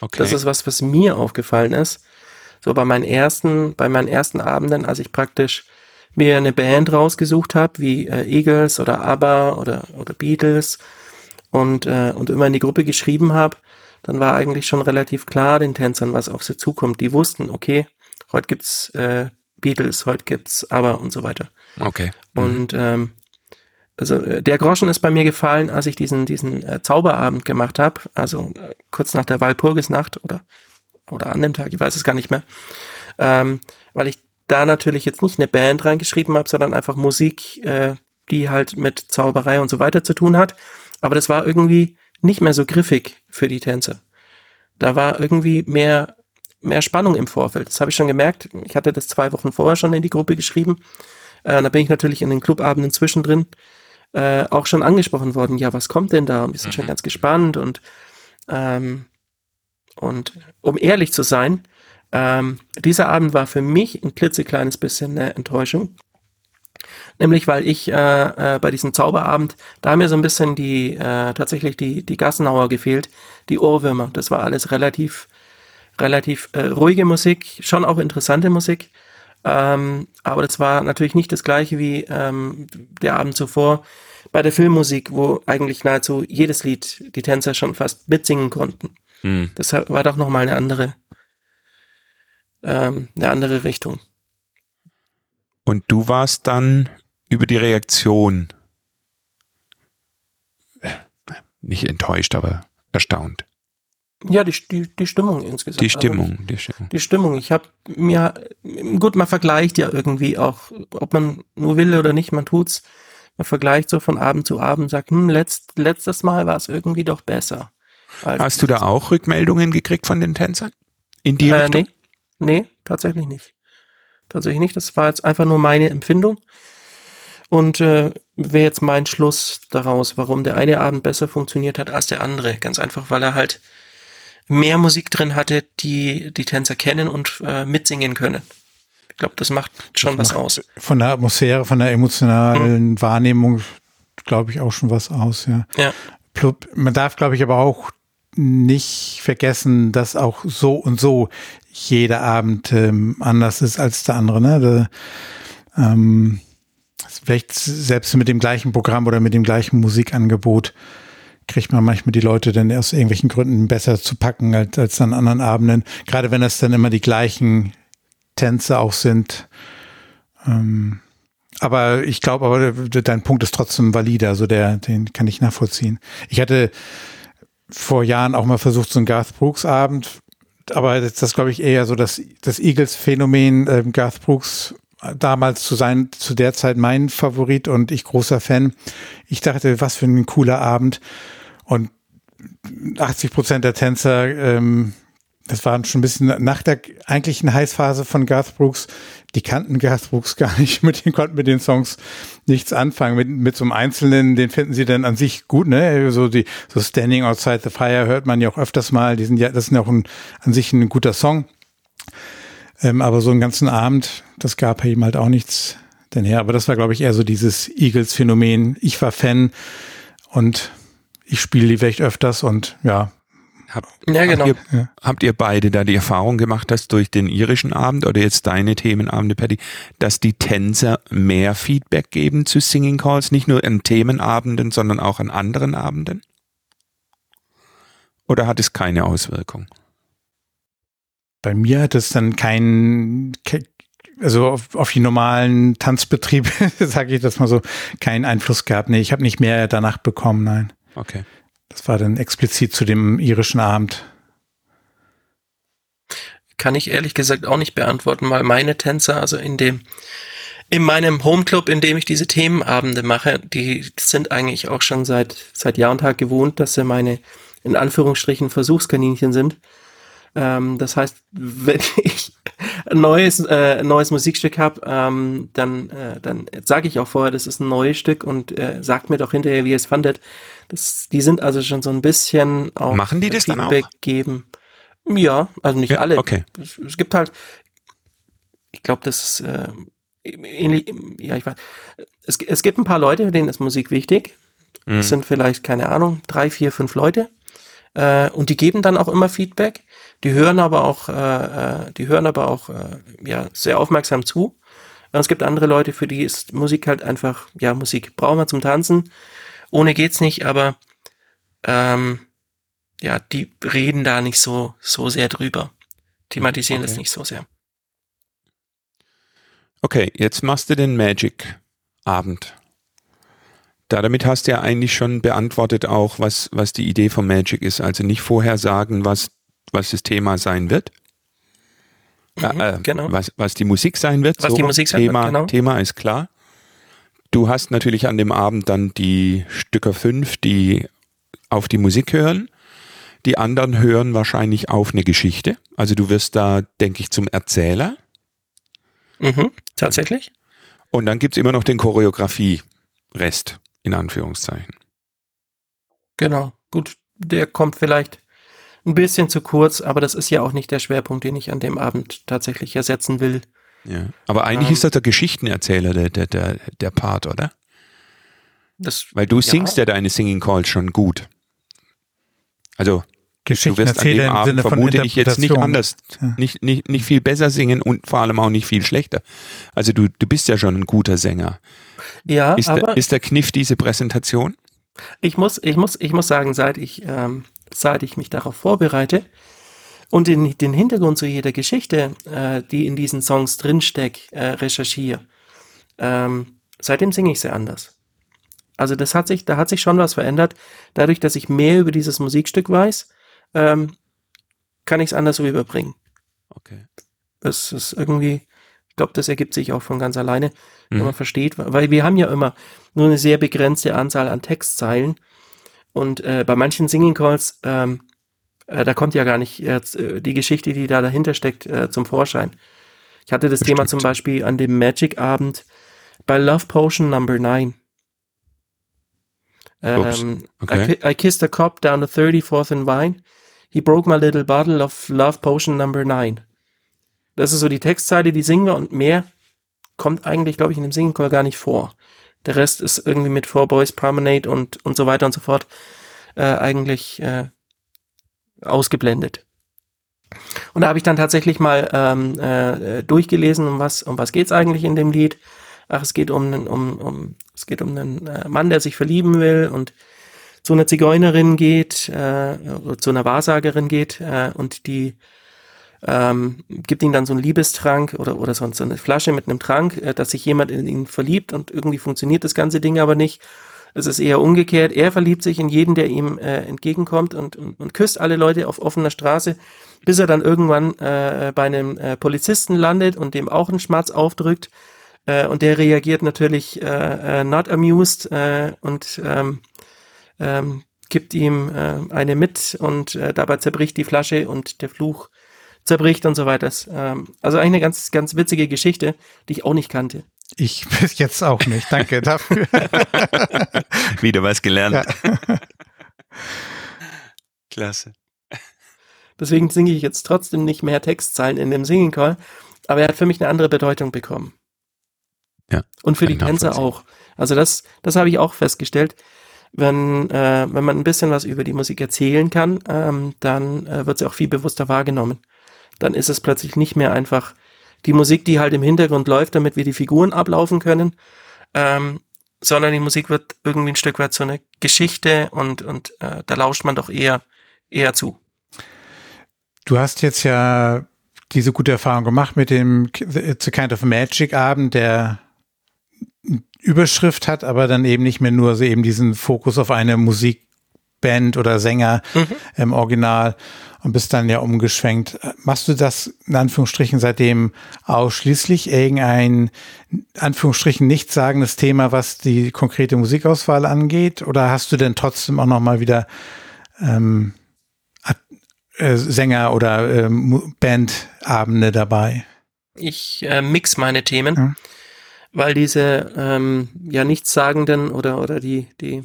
Speaker 3: Okay. Das ist was, was mir aufgefallen ist. So bei meinen ersten, bei meinen ersten Abenden, als ich praktisch mir eine Band rausgesucht habe, wie äh, Eagles oder ABBA oder, oder Beatles und, äh, und immer in die Gruppe geschrieben habe, dann war eigentlich schon relativ klar den Tänzern, was auf sie zukommt. Die wussten, okay, heute gibt's äh, Beatles, heute gibt's aber und so weiter.
Speaker 2: Okay.
Speaker 3: Mhm. Und ähm, also äh, der Groschen ist bei mir gefallen, als ich diesen diesen äh, Zauberabend gemacht habe, also äh, kurz nach der Walpurgisnacht oder oder an dem Tag, ich weiß es gar nicht mehr, ähm, weil ich da natürlich jetzt nicht eine Band reingeschrieben habe, sondern einfach Musik, äh, die halt mit Zauberei und so weiter zu tun hat. Aber das war irgendwie nicht mehr so griffig für die Tänzer. Da war irgendwie mehr, mehr Spannung im Vorfeld. Das habe ich schon gemerkt. Ich hatte das zwei Wochen vorher schon in die Gruppe geschrieben. Äh, da bin ich natürlich in den Clubabenden zwischendrin äh, auch schon angesprochen worden. Ja, was kommt denn da? Und wir sind mhm. schon ganz gespannt und ähm, und um ehrlich zu sein, ähm, dieser Abend war für mich ein klitzekleines bisschen eine Enttäuschung. Nämlich, weil ich äh, äh, bei diesem Zauberabend, da haben mir so ein bisschen die, äh, tatsächlich die, die Gassenhauer gefehlt, die Ohrwürmer. Das war alles relativ, relativ äh, ruhige Musik, schon auch interessante Musik. Ähm, aber das war natürlich nicht das gleiche wie ähm, der Abend zuvor bei der Filmmusik, wo eigentlich nahezu jedes Lied die Tänzer schon fast mitsingen konnten. Mhm. Das war doch nochmal eine andere, ähm, eine andere Richtung.
Speaker 2: Und du warst dann über die Reaktion nicht enttäuscht, aber erstaunt.
Speaker 3: Ja, die, die, die Stimmung insgesamt.
Speaker 2: Die Stimmung, also, die Stimmung.
Speaker 3: Die Stimmung. Ich habe mir, gut, man vergleicht ja irgendwie auch, ob man nur will oder nicht, man tut's. Man vergleicht so von Abend zu Abend, sagt, hm, letzt, letztes Mal war es irgendwie doch besser.
Speaker 2: Hast du da auch Rückmeldungen gekriegt von den Tänzern? In die
Speaker 3: äh,
Speaker 2: Richtung?
Speaker 3: Nee, nee, tatsächlich nicht. Tatsächlich nicht. Das war jetzt einfach nur meine Empfindung. Und äh, wäre jetzt mein Schluss daraus, warum der eine Abend besser funktioniert hat als der andere. Ganz einfach, weil er halt mehr Musik drin hatte, die die Tänzer kennen und äh, mitsingen können. Ich glaube, das macht schon das was aus.
Speaker 1: Von der Atmosphäre, von der emotionalen hm. Wahrnehmung, glaube ich, auch schon was aus, ja.
Speaker 3: Ja.
Speaker 1: Man darf, glaube ich, aber auch nicht vergessen, dass auch so und so jeder Abend ähm, anders ist als der andere. Ne? Da, ähm, vielleicht selbst mit dem gleichen Programm oder mit dem gleichen Musikangebot kriegt man manchmal die Leute dann aus irgendwelchen Gründen besser zu packen als, als an anderen Abenden. Gerade wenn das dann immer die gleichen Tänze auch sind. Ähm, aber ich glaube, aber dein Punkt ist trotzdem valide, also der, den kann ich nachvollziehen. Ich hatte vor Jahren auch mal versucht, so einen Garth Brooks Abend, aber das, das glaube ich eher so das, das Eagles-Phänomen, ähm, Garth Brooks damals zu sein, zu der Zeit mein Favorit und ich großer Fan. Ich dachte, was für ein cooler Abend. Und 80 Prozent der Tänzer, ähm, das waren schon ein bisschen nach der eigentlichen Heißphase von Garth Brooks, die kannten Garth Brooks gar nicht, mit denen konnten mit den Songs nichts anfangen. Mit, mit so einem Einzelnen, den finden sie dann an sich gut, ne? So die, so Standing Outside the Fire hört man ja auch öfters mal. Die sind ja, das ist ja auch ein, an sich ein guter Song. Ähm, aber so einen ganzen Abend, das gab ihm halt auch nichts denn her. Aber das war, glaube ich, eher so dieses Eagles-Phänomen. Ich war Fan und ich spiele die vielleicht öfters und ja.
Speaker 2: Hab, ja, genau. Habt ihr, ja. habt ihr beide da die Erfahrung gemacht, dass durch den irischen Abend oder jetzt deine Themenabende, Patty, dass die Tänzer mehr Feedback geben zu Singing Calls, nicht nur an Themenabenden, sondern auch an anderen Abenden? Oder hat es keine Auswirkung?
Speaker 1: bei mir hat es dann keinen, also auf, auf die normalen Tanzbetriebe, sage ich das mal so, keinen Einfluss gehabt. Nee, ich habe nicht mehr danach bekommen, nein.
Speaker 2: Okay.
Speaker 1: Das war dann explizit zu dem irischen Abend.
Speaker 3: Kann ich ehrlich gesagt auch nicht beantworten, weil meine Tänzer, also in dem, in meinem Homeclub, in dem ich diese Themenabende mache, die sind eigentlich auch schon seit, seit Jahr und Tag gewohnt, dass sie meine, in Anführungsstrichen, Versuchskaninchen sind. Ähm, das heißt, wenn ich ein neues, äh, neues Musikstück habe, ähm, dann, äh, dann sage ich auch vorher, das ist ein neues Stück und äh, sagt mir doch hinterher, wie ihr es fandet. Das, die sind also schon so ein bisschen
Speaker 2: auch Machen die das Feedback dann auch?
Speaker 3: geben. Ja, also nicht
Speaker 2: ja,
Speaker 3: alle.
Speaker 2: Okay.
Speaker 3: Es, es gibt halt, ich glaube, das ist äh, ähnlich, ja, ich weiß. Es, es gibt ein paar Leute, denen ist Musik wichtig. Mhm. Es sind vielleicht, keine Ahnung, drei, vier, fünf Leute. Äh, und die geben dann auch immer Feedback. Die hören aber auch, äh, äh, die hören aber auch äh, ja sehr aufmerksam zu. Und es gibt andere Leute, für die ist Musik halt einfach, ja, Musik brauchen wir zum Tanzen. Ohne geht's nicht, aber ähm, ja, die reden da nicht so, so sehr drüber. Thematisieren okay. das nicht so sehr.
Speaker 2: Okay, jetzt machst du den Magic-Abend. Da, damit hast du ja eigentlich schon beantwortet auch, was, was die Idee von Magic ist. Also nicht vorher sagen, was was das Thema sein wird.
Speaker 3: Mhm, äh, genau.
Speaker 2: was, was die Musik sein wird.
Speaker 3: Was so, die Musik sein
Speaker 2: Thema,
Speaker 3: wird, genau.
Speaker 2: Thema ist klar. Du hast natürlich an dem Abend dann die Stücke fünf, die auf die Musik hören. Die anderen hören wahrscheinlich auf eine Geschichte. Also du wirst da, denke ich, zum Erzähler.
Speaker 3: Mhm, tatsächlich.
Speaker 2: Und dann gibt es immer noch den Choreografie-Rest, in Anführungszeichen.
Speaker 3: Genau, gut. Der kommt vielleicht ein bisschen zu kurz, aber das ist ja auch nicht der Schwerpunkt, den ich an dem Abend tatsächlich ersetzen will.
Speaker 2: Ja. Aber eigentlich ähm, ist das der Geschichtenerzähler, der, der, der, der Part, oder? Das, Weil du ja. singst ja deine Singing Calls schon gut. Also
Speaker 1: du wirst an dem Abend
Speaker 2: vermute ich jetzt nicht anders, ja. nicht, nicht, nicht viel besser singen und vor allem auch nicht viel schlechter. Also du, du bist ja schon ein guter Sänger.
Speaker 3: Ja,
Speaker 2: ist, aber der, ist der Kniff diese Präsentation?
Speaker 3: Ich muss, ich muss, ich muss sagen, seit ich, ähm, seit ich mich darauf vorbereite und in, den Hintergrund zu jeder Geschichte, äh, die in diesen Songs drinsteckt, äh, recherchiere, ähm, seitdem singe ich sehr anders. Also das hat sich, da hat sich schon was verändert, dadurch, dass ich mehr über dieses Musikstück weiß ähm, kann ich es anders rüberbringen.
Speaker 2: Okay.
Speaker 3: Das ist irgendwie, ich glaube, das ergibt sich auch von ganz alleine, mhm. wenn man versteht, weil wir haben ja immer nur eine sehr begrenzte Anzahl an Textzeilen und äh, bei manchen Singing Calls, ähm, äh, da kommt ja gar nicht äh, die Geschichte, die da dahinter steckt, äh, zum Vorschein. Ich hatte das Bestimmt. Thema zum Beispiel an dem Magic-Abend bei Love Potion Number 9. Ähm, okay. I, I, kissed a cop down the 34th in Vine. He broke my little bottle of Love Potion Number 9. Das ist so die Textzeile, die singen wir und mehr kommt eigentlich, glaube ich, in dem Singcall gar nicht vor. Der Rest ist irgendwie mit Four Boys Promenade und, und so weiter und so fort äh, eigentlich äh, ausgeblendet. Und da habe ich dann tatsächlich mal ähm, äh, durchgelesen, um was, um was geht's eigentlich in dem Lied. Ach, es geht um, um, um es geht um einen äh, Mann, der sich verlieben will und zu einer Zigeunerin geht, äh, zu einer Wahrsagerin geht äh, und die ähm, gibt ihm dann so einen Liebestrank oder, oder sonst so eine Flasche mit einem Trank, äh, dass sich jemand in ihn verliebt und irgendwie funktioniert das ganze Ding aber nicht. Es ist eher umgekehrt. Er verliebt sich in jeden, der ihm äh, entgegenkommt und, und, und küsst alle Leute auf offener Straße, bis er dann irgendwann äh, bei einem äh, Polizisten landet und dem auch einen Schmatz aufdrückt. Äh, und der reagiert natürlich äh, äh, not amused äh, und ähm, ähm, gibt ihm äh, eine mit und äh, dabei zerbricht die Flasche und der Fluch zerbricht und so weiter. Ähm, also eigentlich eine ganz, ganz witzige Geschichte, die ich auch nicht kannte.
Speaker 1: Ich bis jetzt auch nicht. Danke dafür.
Speaker 2: Wieder was gelernt. Ja. Klasse.
Speaker 3: Deswegen singe ich jetzt trotzdem nicht mehr Textzeilen in dem Singing Call, aber er hat für mich eine andere Bedeutung bekommen.
Speaker 2: Ja.
Speaker 3: Und für die Tänzer auch. Also das, das habe ich auch festgestellt wenn, äh, wenn man ein bisschen was über die Musik erzählen kann, ähm, dann äh, wird sie auch viel bewusster wahrgenommen. Dann ist es plötzlich nicht mehr einfach die Musik, die halt im Hintergrund läuft, damit wir die Figuren ablaufen können, ähm, sondern die Musik wird irgendwie ein Stück weit so eine Geschichte und, und äh, da lauscht man doch eher, eher zu.
Speaker 1: Du hast jetzt ja diese gute Erfahrung gemacht mit dem It's a Kind of Magic Abend, der Überschrift hat, aber dann eben nicht mehr nur so eben diesen Fokus auf eine Musikband oder Sänger mhm. im Original und bist dann ja umgeschwenkt. Machst du das in Anführungsstrichen seitdem ausschließlich irgendein Anführungsstrichen nichtssagendes Thema, was die konkrete Musikauswahl angeht? Oder hast du denn trotzdem auch nochmal wieder ähm, äh, Sänger oder ähm, Bandabende dabei?
Speaker 3: Ich äh, mix meine Themen. Mhm weil diese ähm, ja nichtssagenden oder oder die die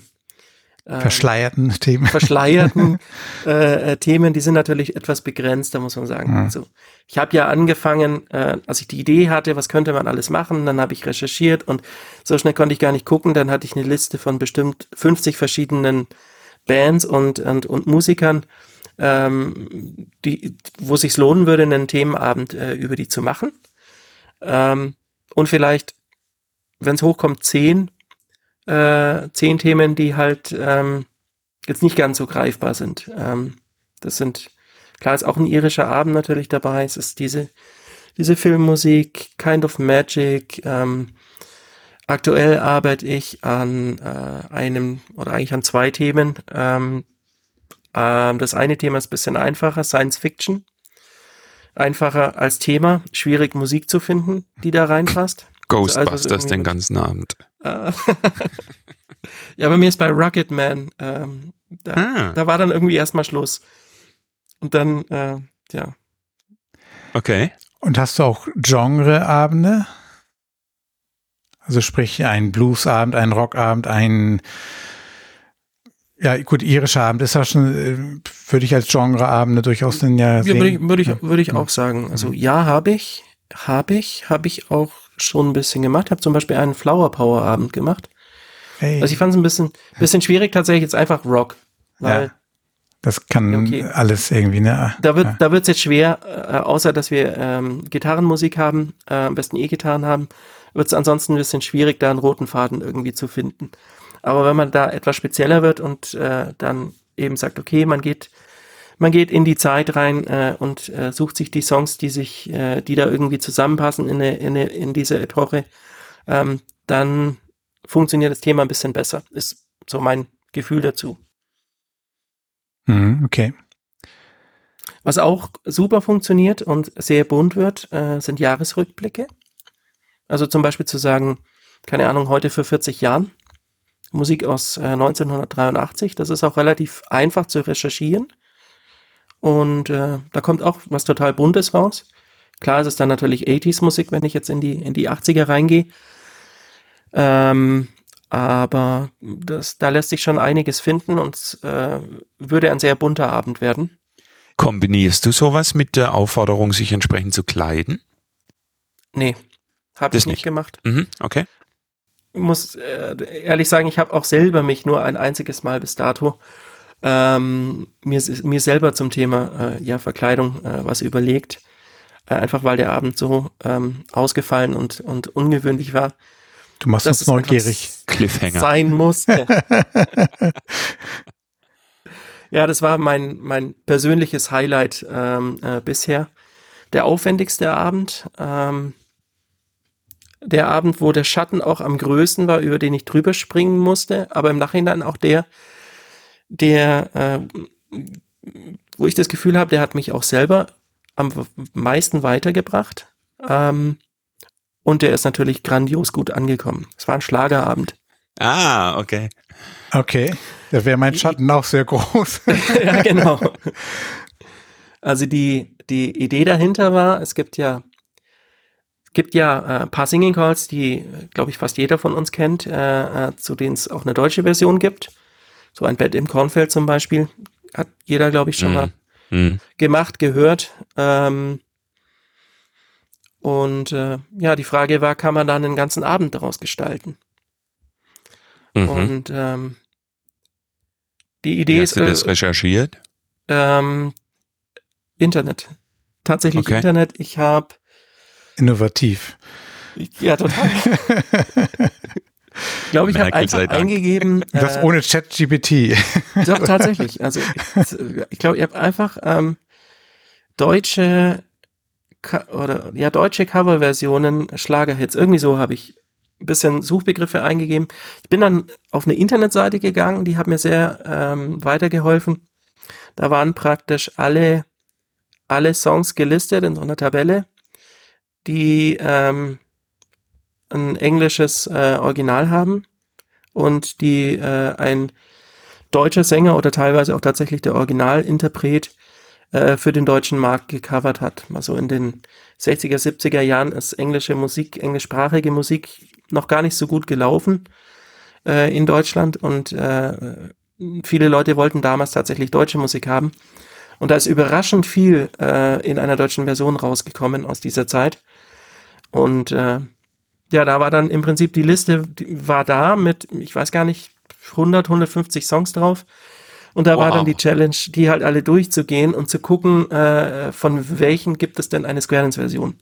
Speaker 1: ähm, verschleierten Themen
Speaker 3: verschleierten äh, äh, Themen, die sind natürlich etwas begrenzt, da muss man sagen. Ja. Also ich habe ja angefangen, äh, als ich die Idee hatte, was könnte man alles machen, dann habe ich recherchiert und so schnell konnte ich gar nicht gucken, dann hatte ich eine Liste von bestimmt 50 verschiedenen Bands und und, und Musikern, ähm, die, wo sich lohnen würde, einen Themenabend äh, über die zu machen. Ähm, und vielleicht wenn es hochkommt, zehn, äh, zehn Themen, die halt ähm, jetzt nicht ganz so greifbar sind. Ähm, das sind, klar ist auch ein irischer Abend natürlich dabei. Es ist diese, diese Filmmusik, Kind of Magic. Ähm, aktuell arbeite ich an äh, einem oder eigentlich an zwei Themen. Ähm, ähm, das eine Thema ist ein bisschen einfacher, Science Fiction. Einfacher als Thema, schwierig Musik zu finden, die da reinpasst.
Speaker 2: Ghostbusters also den ganzen Abend.
Speaker 3: ja, bei mir ist bei Rocketman, ähm, da, ah. da war dann irgendwie erstmal Schluss. Und dann, äh, ja.
Speaker 2: Okay.
Speaker 1: Und hast du auch Genreabende? Also sprich ein Bluesabend, ein Rockabend, ein Ja, gut, irischer Abend ist ja schon, äh, würde ich als Genreabende durchaus dann ja
Speaker 3: sehen. Ja, würde ich, würde ich, würde ich auch sagen. Also ja, habe ich, habe ich, habe ich auch schon ein bisschen gemacht. Habe zum Beispiel einen Flower Power Abend gemacht. Hey. Also ich fand es ein bisschen, bisschen schwierig tatsächlich jetzt einfach Rock, weil ja.
Speaker 1: Das kann okay. alles irgendwie, ne?
Speaker 3: Da wird, ja. da wird's jetzt schwer, äh, außer dass wir ähm, Gitarrenmusik haben, äh, am besten E-Gitarren haben, wird es ansonsten ein bisschen schwierig, da einen roten Faden irgendwie zu finden. Aber wenn man da etwas spezieller wird und äh, dann eben sagt, okay, man geht, man geht in die Zeit rein äh, und äh, sucht sich die Songs, die sich, äh, die da irgendwie zusammenpassen in, eine, in, eine, in diese Epoche, ähm, dann funktioniert das Thema ein bisschen besser. Ist so mein Gefühl dazu.
Speaker 1: Mhm, okay.
Speaker 3: Was auch super funktioniert und sehr bunt wird, äh, sind Jahresrückblicke. Also zum Beispiel zu sagen, keine Ahnung, heute für 40 Jahren, Musik aus äh, 1983, das ist auch relativ einfach zu recherchieren. Und äh, da kommt auch was total Buntes raus. Klar ist es dann natürlich 80s Musik, wenn ich jetzt in die, in die 80er reingehe. Ähm, aber das, da lässt sich schon einiges finden und äh, würde ein sehr bunter Abend werden.
Speaker 2: Kombinierst du sowas mit der Aufforderung, sich entsprechend zu kleiden?
Speaker 3: Nee, habe ich nicht, nicht. gemacht.
Speaker 2: Mhm, okay.
Speaker 3: Ich muss äh, ehrlich sagen, ich habe auch selber mich nur ein einziges Mal bis dato ähm, mir, mir selber zum Thema äh, ja, Verkleidung äh, was überlegt. Äh, einfach weil der Abend so ähm, ausgefallen und, und ungewöhnlich war.
Speaker 1: Du machst uns neugierig.
Speaker 2: Cliffhanger.
Speaker 3: Sein musste. ja, das war mein, mein persönliches Highlight ähm, äh, bisher. Der aufwendigste Abend. Ähm, der Abend, wo der Schatten auch am größten war, über den ich drüber springen musste, aber im Nachhinein auch der, der, äh, wo ich das Gefühl habe, der hat mich auch selber am meisten weitergebracht. Ähm, und der ist natürlich grandios gut angekommen. Es war ein Schlagerabend.
Speaker 2: Ah, okay.
Speaker 1: Okay. Da wäre mein Schatten auch sehr groß.
Speaker 3: ja, genau. Also die, die Idee dahinter war, es gibt ja, gibt ja äh, ein paar Singing Calls, die, glaube ich, fast jeder von uns kennt, äh, äh, zu denen es auch eine deutsche Version gibt. So ein Bett im Kornfeld zum Beispiel. Hat jeder, glaube ich, schon mm. mal mm. gemacht, gehört. Ähm, und äh, ja, die Frage war, kann man da einen ganzen Abend daraus gestalten? Mhm. Und ähm, die Idee
Speaker 2: Wie
Speaker 3: ist.
Speaker 2: Hast du das äh, recherchiert?
Speaker 3: Ähm, Internet. Tatsächlich okay. Internet. Ich habe.
Speaker 1: Innovativ.
Speaker 3: Ja, total. ich glaube, ich habe einfach eingegeben.
Speaker 1: Das äh, ohne ChatGPT.
Speaker 3: Doch, tatsächlich. Also ich, ich glaube, ich habe einfach ähm, deutsche oder ja, deutsche Coverversionen Schlagerhits. Irgendwie so habe ich ein bisschen Suchbegriffe eingegeben. Ich bin dann auf eine Internetseite gegangen, die hat mir sehr ähm, weitergeholfen. Da waren praktisch alle, alle Songs gelistet in so einer Tabelle, die ähm, ein englisches äh, Original haben und die äh, ein deutscher Sänger oder teilweise auch tatsächlich der Originalinterpret äh, für den deutschen Markt gecovert hat. Also in den 60er, 70er Jahren ist englische Musik, englischsprachige Musik noch gar nicht so gut gelaufen äh, in Deutschland und äh, viele Leute wollten damals tatsächlich deutsche Musik haben. Und da ist überraschend viel äh, in einer deutschen Version rausgekommen aus dieser Zeit. Und äh, ja, da war dann im Prinzip die Liste, die war da mit, ich weiß gar nicht, 100, 150 Songs drauf. Und da wow. war dann die Challenge, die halt alle durchzugehen und zu gucken, äh, von welchen gibt es denn eine Square Dance-Version.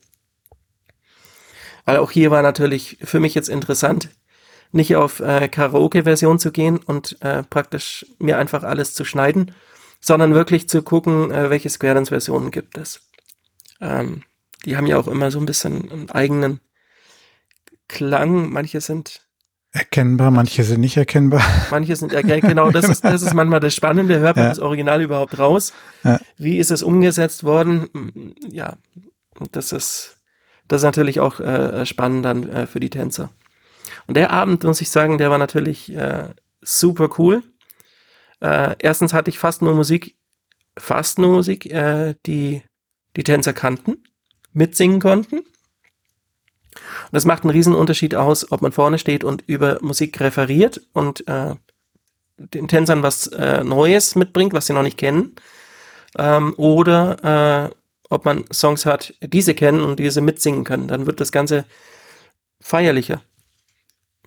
Speaker 3: Weil auch hier war natürlich für mich jetzt interessant, nicht auf äh, Karaoke-Version zu gehen und äh, praktisch mir einfach alles zu schneiden, sondern wirklich zu gucken, äh, welche Square Dance-Versionen gibt es. Ähm, die haben ja auch immer so ein bisschen einen eigenen Klang. Manche sind
Speaker 1: Erkennbar, manche sind nicht erkennbar.
Speaker 3: Manche sind erkennbar, genau, das ist, das ist manchmal das Spannende. Hört man ja. das Original überhaupt raus? Ja. Wie ist es umgesetzt worden? Ja, das ist, das ist natürlich auch äh, spannend dann äh, für die Tänzer. Und der Abend, muss ich sagen, der war natürlich äh, super cool. Äh, erstens hatte ich fast nur Musik, fast nur Musik, äh, die die Tänzer kannten, mitsingen konnten. Und das macht einen riesen Unterschied aus, ob man vorne steht und über Musik referiert und äh, den Tänzern was äh, Neues mitbringt, was sie noch nicht kennen. Ähm, oder äh, ob man Songs hat, die sie kennen und diese mitsingen können. Dann wird das Ganze feierlicher.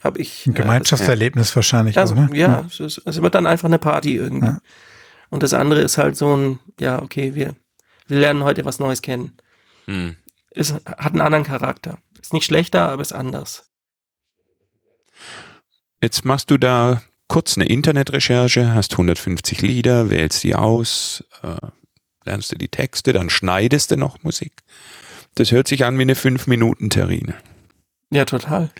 Speaker 3: Hab ich.
Speaker 1: Ein Gemeinschaftserlebnis äh, wahrscheinlich.
Speaker 3: Also, auch, ne? Ja, ja. Es, es, wird dann einfach eine Party irgendwie. Ja. Und das andere ist halt so ein, ja, okay, wir, wir lernen heute was Neues kennen. Hm. Es hat einen anderen Charakter. Ist nicht schlechter, aber ist anders.
Speaker 2: Jetzt machst du da kurz eine Internetrecherche, hast 150 Lieder, wählst die aus, äh, lernst du die Texte, dann schneidest du noch Musik. Das hört sich an wie eine 5-Minuten-Terrine.
Speaker 3: Ja, total.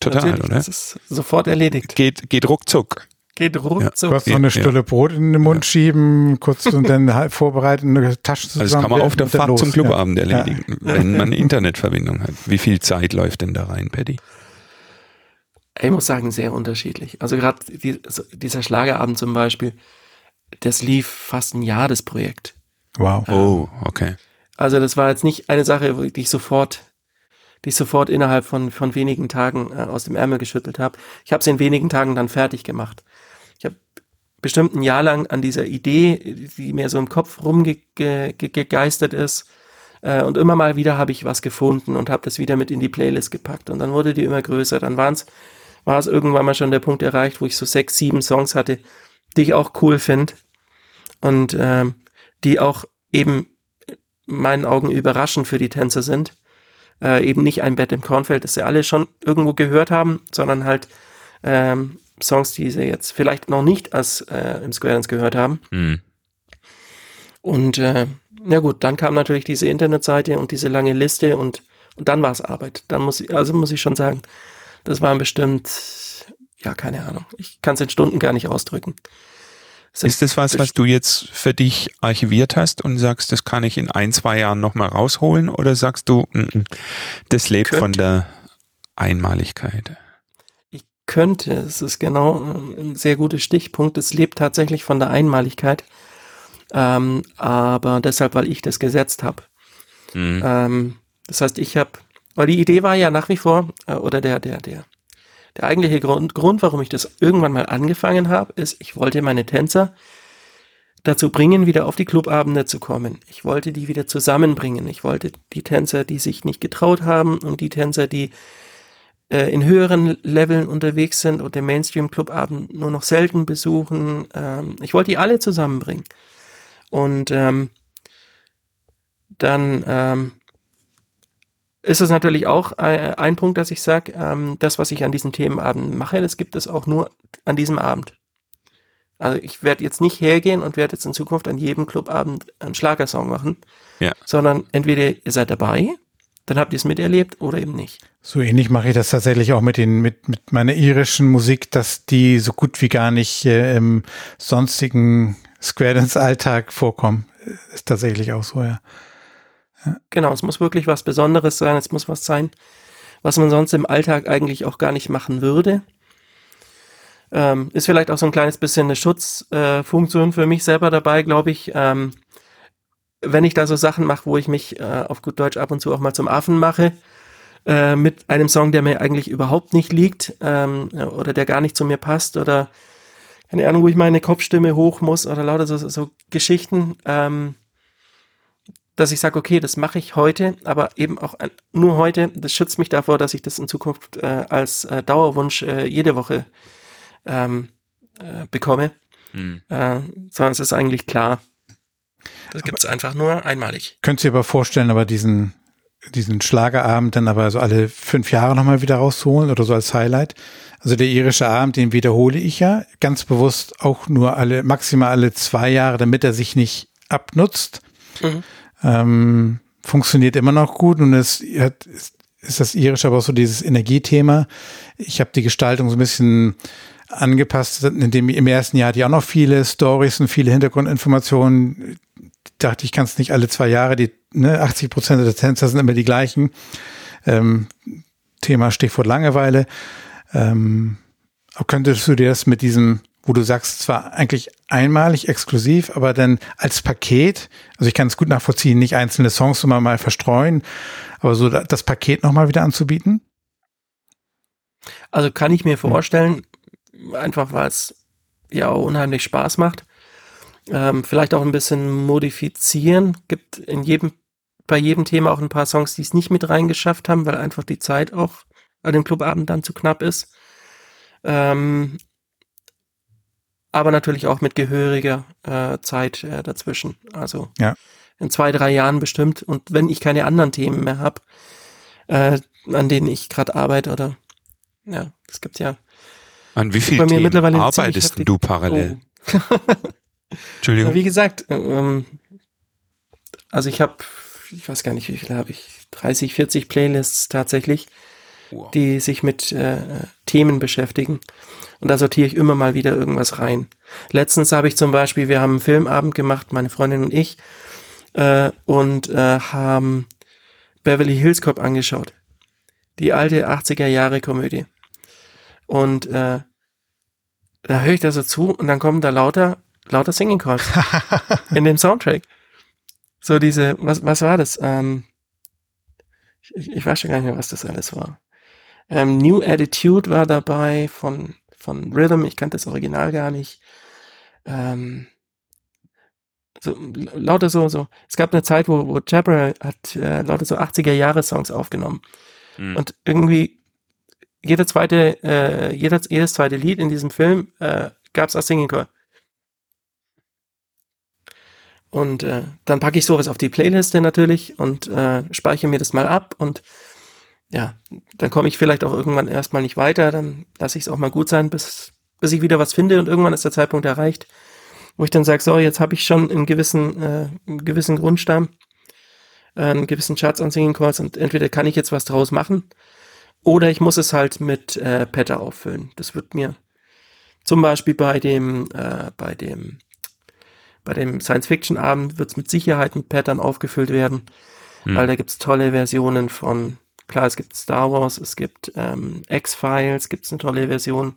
Speaker 2: Total, Natürlich, oder?
Speaker 3: Das ist sofort erledigt.
Speaker 2: Geht, geht ruckzuck.
Speaker 3: Geht ruckzuck.
Speaker 1: Ja. Du hast noch eine Stulle Brot in den Mund ja. schieben, kurz und dann halt vorbereiten, eine Tasche zusammen.
Speaker 2: Also das kann man auf der Fahrt los. zum Clubabend erledigen, wenn man eine Internetverbindung hat. Wie viel Zeit läuft denn da rein, Paddy?
Speaker 3: Ich muss sagen, sehr unterschiedlich. Also gerade die, dieser Schlagerabend zum Beispiel, das lief fast ein Jahr, das Projekt.
Speaker 2: Wow. Oh, okay.
Speaker 3: Also das war jetzt nicht eine Sache, die ich sofort, die ich sofort innerhalb von, von wenigen Tagen äh, aus dem Ärmel geschüttelt habe. Ich habe es in wenigen Tagen dann fertig gemacht. Bestimmt ein Jahr lang an dieser Idee, die mir so im Kopf rumgegeistert ist, äh, und immer mal wieder habe ich was gefunden und habe das wieder mit in die Playlist gepackt. Und dann wurde die immer größer. Dann waren es war es irgendwann mal schon der Punkt erreicht, wo ich so sechs, sieben Songs hatte, die ich auch cool finde und ähm, die auch eben in meinen Augen überraschend für die Tänzer sind. Äh, eben nicht ein Bett im Kornfeld, das sie alle schon irgendwo gehört haben, sondern halt ähm, Songs, die sie jetzt vielleicht noch nicht als äh, im Square Dance gehört haben. Mhm. Und äh, na gut, dann kam natürlich diese Internetseite und diese lange Liste und, und dann war es Arbeit. Dann muss ich, also muss ich schon sagen, das waren bestimmt, ja, keine Ahnung. Ich kann es in Stunden gar nicht ausdrücken.
Speaker 2: Das ist das was, was du jetzt für dich archiviert hast und sagst, das kann ich in ein, zwei Jahren nochmal rausholen? Oder sagst du, mm, mm, das lebt könnte. von der Einmaligkeit?
Speaker 3: Könnte, es ist genau ein sehr guter Stichpunkt. Es lebt tatsächlich von der Einmaligkeit. Ähm, aber deshalb, weil ich das gesetzt habe. Mhm. Ähm, das heißt, ich habe weil die Idee war ja nach wie vor, äh, oder der, der, der, der eigentliche Grund, Grund, warum ich das irgendwann mal angefangen habe, ist, ich wollte meine Tänzer dazu bringen, wieder auf die Clubabende zu kommen. Ich wollte die wieder zusammenbringen. Ich wollte die Tänzer, die sich nicht getraut haben und die Tänzer, die äh, in höheren Leveln unterwegs sind und den Mainstream-Clubabend nur noch selten besuchen. Ähm, ich wollte die alle zusammenbringen. Und ähm, dann ähm, ist es natürlich auch ein Punkt, dass ich sage, ähm, das, was ich an diesem Themenabend mache, das gibt es auch nur an diesem Abend. Also ich werde jetzt nicht hergehen und werde jetzt in Zukunft an jedem Clubabend einen Schlagersong machen, ja. sondern entweder ihr seid dabei, dann habt ihr es miterlebt oder eben nicht.
Speaker 1: So ähnlich mache ich das tatsächlich auch mit den mit mit meiner irischen Musik, dass die so gut wie gar nicht äh, im sonstigen Square Dance Alltag vorkommen. Ist tatsächlich auch so, ja.
Speaker 3: Genau, es muss wirklich was Besonderes sein, es muss was sein, was man sonst im Alltag eigentlich auch gar nicht machen würde. Ähm, ist vielleicht auch so ein kleines bisschen eine Schutzfunktion äh, für mich selber dabei, glaube ich. Ähm, wenn ich da so Sachen mache, wo ich mich äh, auf gut Deutsch ab und zu auch mal zum Affen mache, äh, mit einem Song, der mir eigentlich überhaupt nicht liegt ähm, oder der gar nicht zu mir passt oder keine Ahnung, wo ich meine Kopfstimme hoch muss oder lauter so, so Geschichten. Ähm, dass ich sage, okay, das mache ich heute, aber eben auch nur heute. Das schützt mich davor, dass ich das in Zukunft äh, als äh, Dauerwunsch äh, jede Woche ähm, äh, bekomme. Mhm. sondern es ist eigentlich klar. Das gibt es einfach nur einmalig.
Speaker 1: Könntest du dir aber vorstellen, aber diesen, diesen Schlagerabend dann aber so alle fünf Jahre nochmal wieder rausholen oder so als Highlight? Also der irische Abend, den wiederhole ich ja ganz bewusst auch nur alle, maximal alle zwei Jahre, damit er sich nicht abnutzt. Mhm. Ähm, funktioniert immer noch gut und es hat, ist, das irisch, aber auch so dieses Energiethema. Ich habe die Gestaltung so ein bisschen angepasst, indem im ersten Jahr hatte ich auch noch viele Stories und viele Hintergrundinformationen. Dachte ich, kann es nicht alle zwei Jahre, die ne, 80 Prozent der Tänzer sind immer die gleichen. Ähm, Thema Stichwort Langeweile. Ähm, könntest du dir das mit diesem wo du sagst, zwar eigentlich einmalig, exklusiv, aber dann als Paket, also ich kann es gut nachvollziehen, nicht einzelne Songs immer mal verstreuen, aber so das Paket nochmal wieder anzubieten?
Speaker 3: Also kann ich mir vorstellen, einfach weil es ja auch unheimlich Spaß macht. Ähm, vielleicht auch ein bisschen modifizieren. Gibt in jedem, bei jedem Thema auch ein paar Songs, die es nicht mit reingeschafft haben, weil einfach die Zeit auch an dem Clubabend dann zu knapp ist. Ähm, aber natürlich auch mit gehöriger äh, Zeit äh, dazwischen. Also
Speaker 1: ja.
Speaker 3: in zwei, drei Jahren bestimmt. Und wenn ich keine anderen Themen mehr habe, äh, an denen ich gerade arbeite oder ja, es gibt ja.
Speaker 2: An wie vielen Themen arbeitest du parallel? Oh.
Speaker 3: Entschuldigung. Wie gesagt, ähm, also ich habe, ich weiß gar nicht, wie viele habe ich, 30, 40 Playlists tatsächlich, wow. die sich mit äh, Themen beschäftigen. Und da sortiere ich immer mal wieder irgendwas rein. Letztens habe ich zum Beispiel, wir haben einen Filmabend gemacht, meine Freundin und ich, äh, und äh, haben Beverly Hills Cop angeschaut. Die alte 80er Jahre Komödie. Und äh, da höre ich da so zu und dann kommen da lauter lauter Singing Calls in dem Soundtrack. So diese, was, was war das? Ähm, ich, ich weiß schon gar nicht mehr, was das alles war. Ähm, New Attitude war dabei von, von Rhythm, ich kannte das Original gar nicht. Ähm, so, lauter so, so. Es gab eine Zeit, wo, wo Jabra hat äh, lauter so 80er-Jahre-Songs aufgenommen. Mhm. Und irgendwie jeder zweite, äh, jeder, jedes zweite Lied in diesem Film äh, gab es als Singing Call. Und äh, dann packe ich sowas auf die Playliste natürlich und äh, speichere mir das mal ab und ja, dann komme ich vielleicht auch irgendwann erstmal nicht weiter, dann lasse ich es auch mal gut sein, bis, bis ich wieder was finde und irgendwann ist der Zeitpunkt erreicht, wo ich dann sage, so, jetzt habe ich schon einen gewissen, äh, einen gewissen Grundstamm, äh, einen gewissen Charts an Singing Calls und entweder kann ich jetzt was draus machen oder ich muss es halt mit äh, Patter auffüllen. Das wird mir zum Beispiel bei dem, äh, bei dem bei dem Science-Fiction-Abend wird es mit Sicherheit mit Pattern aufgefüllt werden, hm. weil da gibt es tolle Versionen von, klar, es gibt Star Wars, es gibt ähm, X-Files, gibt es eine tolle Version.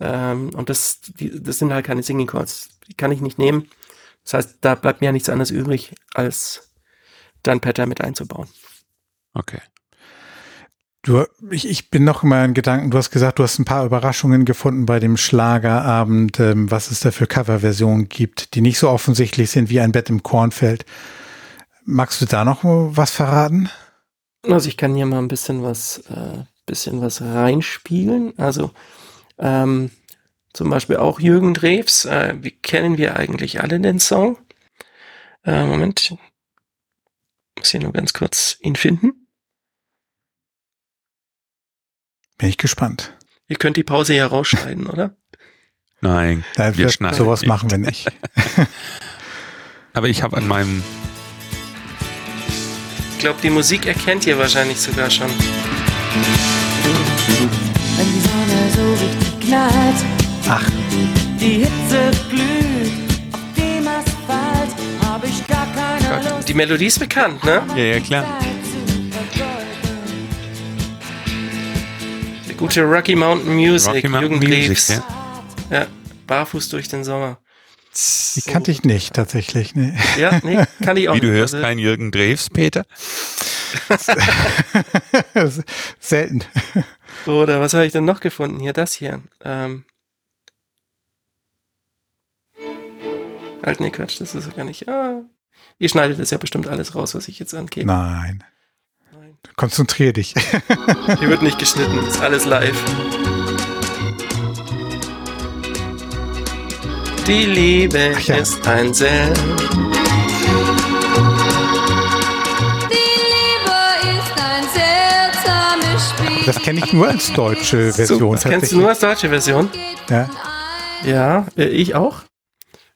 Speaker 3: Ähm, und das, die, das sind halt keine Singing Chords. Die kann ich nicht nehmen. Das heißt, da bleibt mir ja nichts anderes übrig, als dann Pattern mit einzubauen.
Speaker 2: Okay.
Speaker 1: Du, ich, ich bin noch in Gedanken, du hast gesagt, du hast ein paar Überraschungen gefunden bei dem Schlagerabend, ähm, was es da für Coverversionen gibt, die nicht so offensichtlich sind wie ein Bett im Kornfeld. Magst du da noch was verraten?
Speaker 3: Also ich kann hier mal ein bisschen was, äh, bisschen was reinspielen. Also ähm, zum Beispiel auch Jürgen Drews. Äh, wie kennen wir eigentlich alle den Song? Äh, Moment, muss hier nur ganz kurz ihn finden.
Speaker 1: Bin ich gespannt.
Speaker 3: Ihr könnt die Pause ja rausschneiden, oder?
Speaker 2: Nein,
Speaker 1: Nein wir schneiden. Sowas nicht. machen wir nicht.
Speaker 2: Aber ich habe an meinem.
Speaker 3: Ich glaube, die Musik erkennt ihr wahrscheinlich sogar schon. Wenn die Sonne so richtig knallt.
Speaker 1: Ach.
Speaker 3: Die Hitze glüht. Auf dem Asphalt habe ich gar keine Lust. Die Melodie ist bekannt, ne?
Speaker 2: Ja, ja, klar.
Speaker 3: Gute Rocky Mountain Music,
Speaker 2: Rocky Mountain Jürgen Music,
Speaker 3: ja. ja. barfuß durch den Sommer.
Speaker 1: Die so. kannte ich nicht, tatsächlich. Nee.
Speaker 3: Ja, nee, kann ich auch
Speaker 2: Wie, du hörst also, keinen Jürgen Drews, Peter?
Speaker 1: Selten.
Speaker 3: Oder was habe ich denn noch gefunden? Hier, das hier. Ähm. Halt, nee, Quatsch, das ist gar nicht. Ah. Ihr schneidet das ja bestimmt alles raus, was ich jetzt angebe.
Speaker 1: Nein. Konzentrier dich.
Speaker 3: Hier wird nicht geschnitten, ist alles live. Die Liebe ja. ist ein Sell.
Speaker 1: Das kenne ich nur als deutsche Version. So,
Speaker 3: das kennst du nur als deutsche Version?
Speaker 1: Ja.
Speaker 3: Ja, äh, ich auch.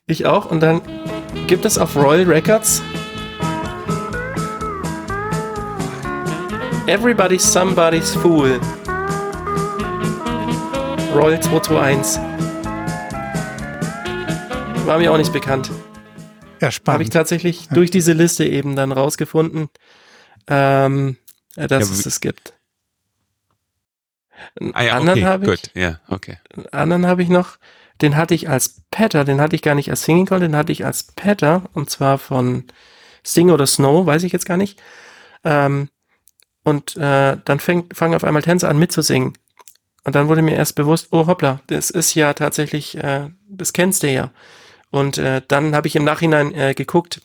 Speaker 3: Ich auch. Und dann gibt es auf Royal Records Everybody's Somebody's Fool. Roll 221. War mir auch nicht bekannt.
Speaker 1: Ja, spannend.
Speaker 3: Habe ich tatsächlich ja. durch diese Liste eben dann rausgefunden, ähm, dass ja, es das gibt.
Speaker 2: Einen ah ja, anderen okay, habe ich, gut. ja, okay.
Speaker 3: Einen anderen habe ich noch, den hatte ich als Patter, den hatte ich gar nicht als Singing Call, den hatte ich als Patter und zwar von Sing oder Snow, weiß ich jetzt gar nicht. Ähm, und äh, dann fängt, fangen auf einmal Tänzer an mitzusingen. Und dann wurde mir erst bewusst, oh hoppla, das ist ja tatsächlich, äh, das kennst du ja. Und äh, dann habe ich im Nachhinein äh, geguckt,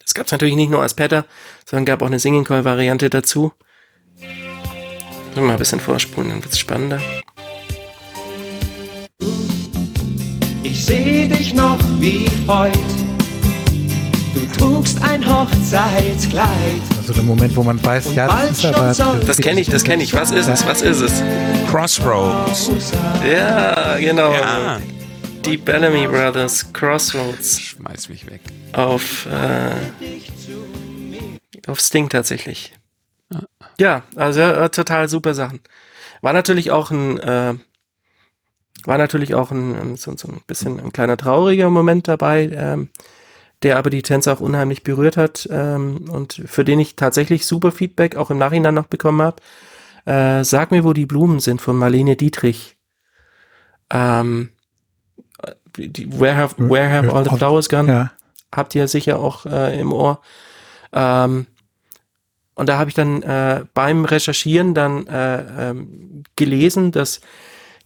Speaker 3: das gab es natürlich nicht nur als Patter, sondern gab auch eine Singing Call Variante dazu. Mal ein bisschen vorspulen, dann wird's spannender.
Speaker 4: Ich seh dich noch wie heute. Du trugst ein Hochzeitskleid.
Speaker 1: Also der Moment, wo man weiß, ja, das ist aber.
Speaker 3: Das kenne ich, das kenne ich. Was ist es? Was ist es?
Speaker 2: Crossroads.
Speaker 3: Ja, genau.
Speaker 2: Ja.
Speaker 3: Die Bellamy Brothers Crossroads
Speaker 2: Schmeiß mich weg.
Speaker 3: auf, äh, auf Sting tatsächlich. Ja, also äh, total super Sachen. War natürlich auch ein, äh, war natürlich auch ein, so, so ein bisschen ein kleiner trauriger Moment dabei, ähm, der aber die Tänzer auch unheimlich berührt hat ähm, und für den ich tatsächlich super Feedback auch im Nachhinein noch bekommen habe. Äh, Sag mir, wo die Blumen sind von Marlene Dietrich. Ähm, die, where have, where have all the flowers gone?
Speaker 1: Ja.
Speaker 3: habt ihr sicher auch äh, im Ohr. Ähm, und da habe ich dann äh, beim Recherchieren dann äh, ähm, gelesen, dass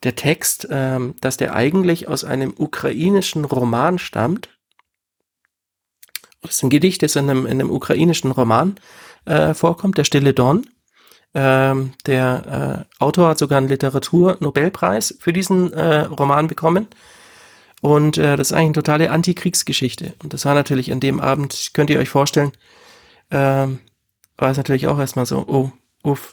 Speaker 3: der Text, ähm, dass der eigentlich aus einem ukrainischen Roman stammt. Das ist ein Gedicht, das in einem, in einem ukrainischen Roman äh, vorkommt, der Stille Dorn. Ähm, der äh, Autor hat sogar einen Literatur-Nobelpreis für diesen äh, Roman bekommen. Und äh, das ist eigentlich eine totale Antikriegsgeschichte. Und das war natürlich an dem Abend, könnt ihr euch vorstellen, ähm, war es natürlich auch erstmal so, oh, uff.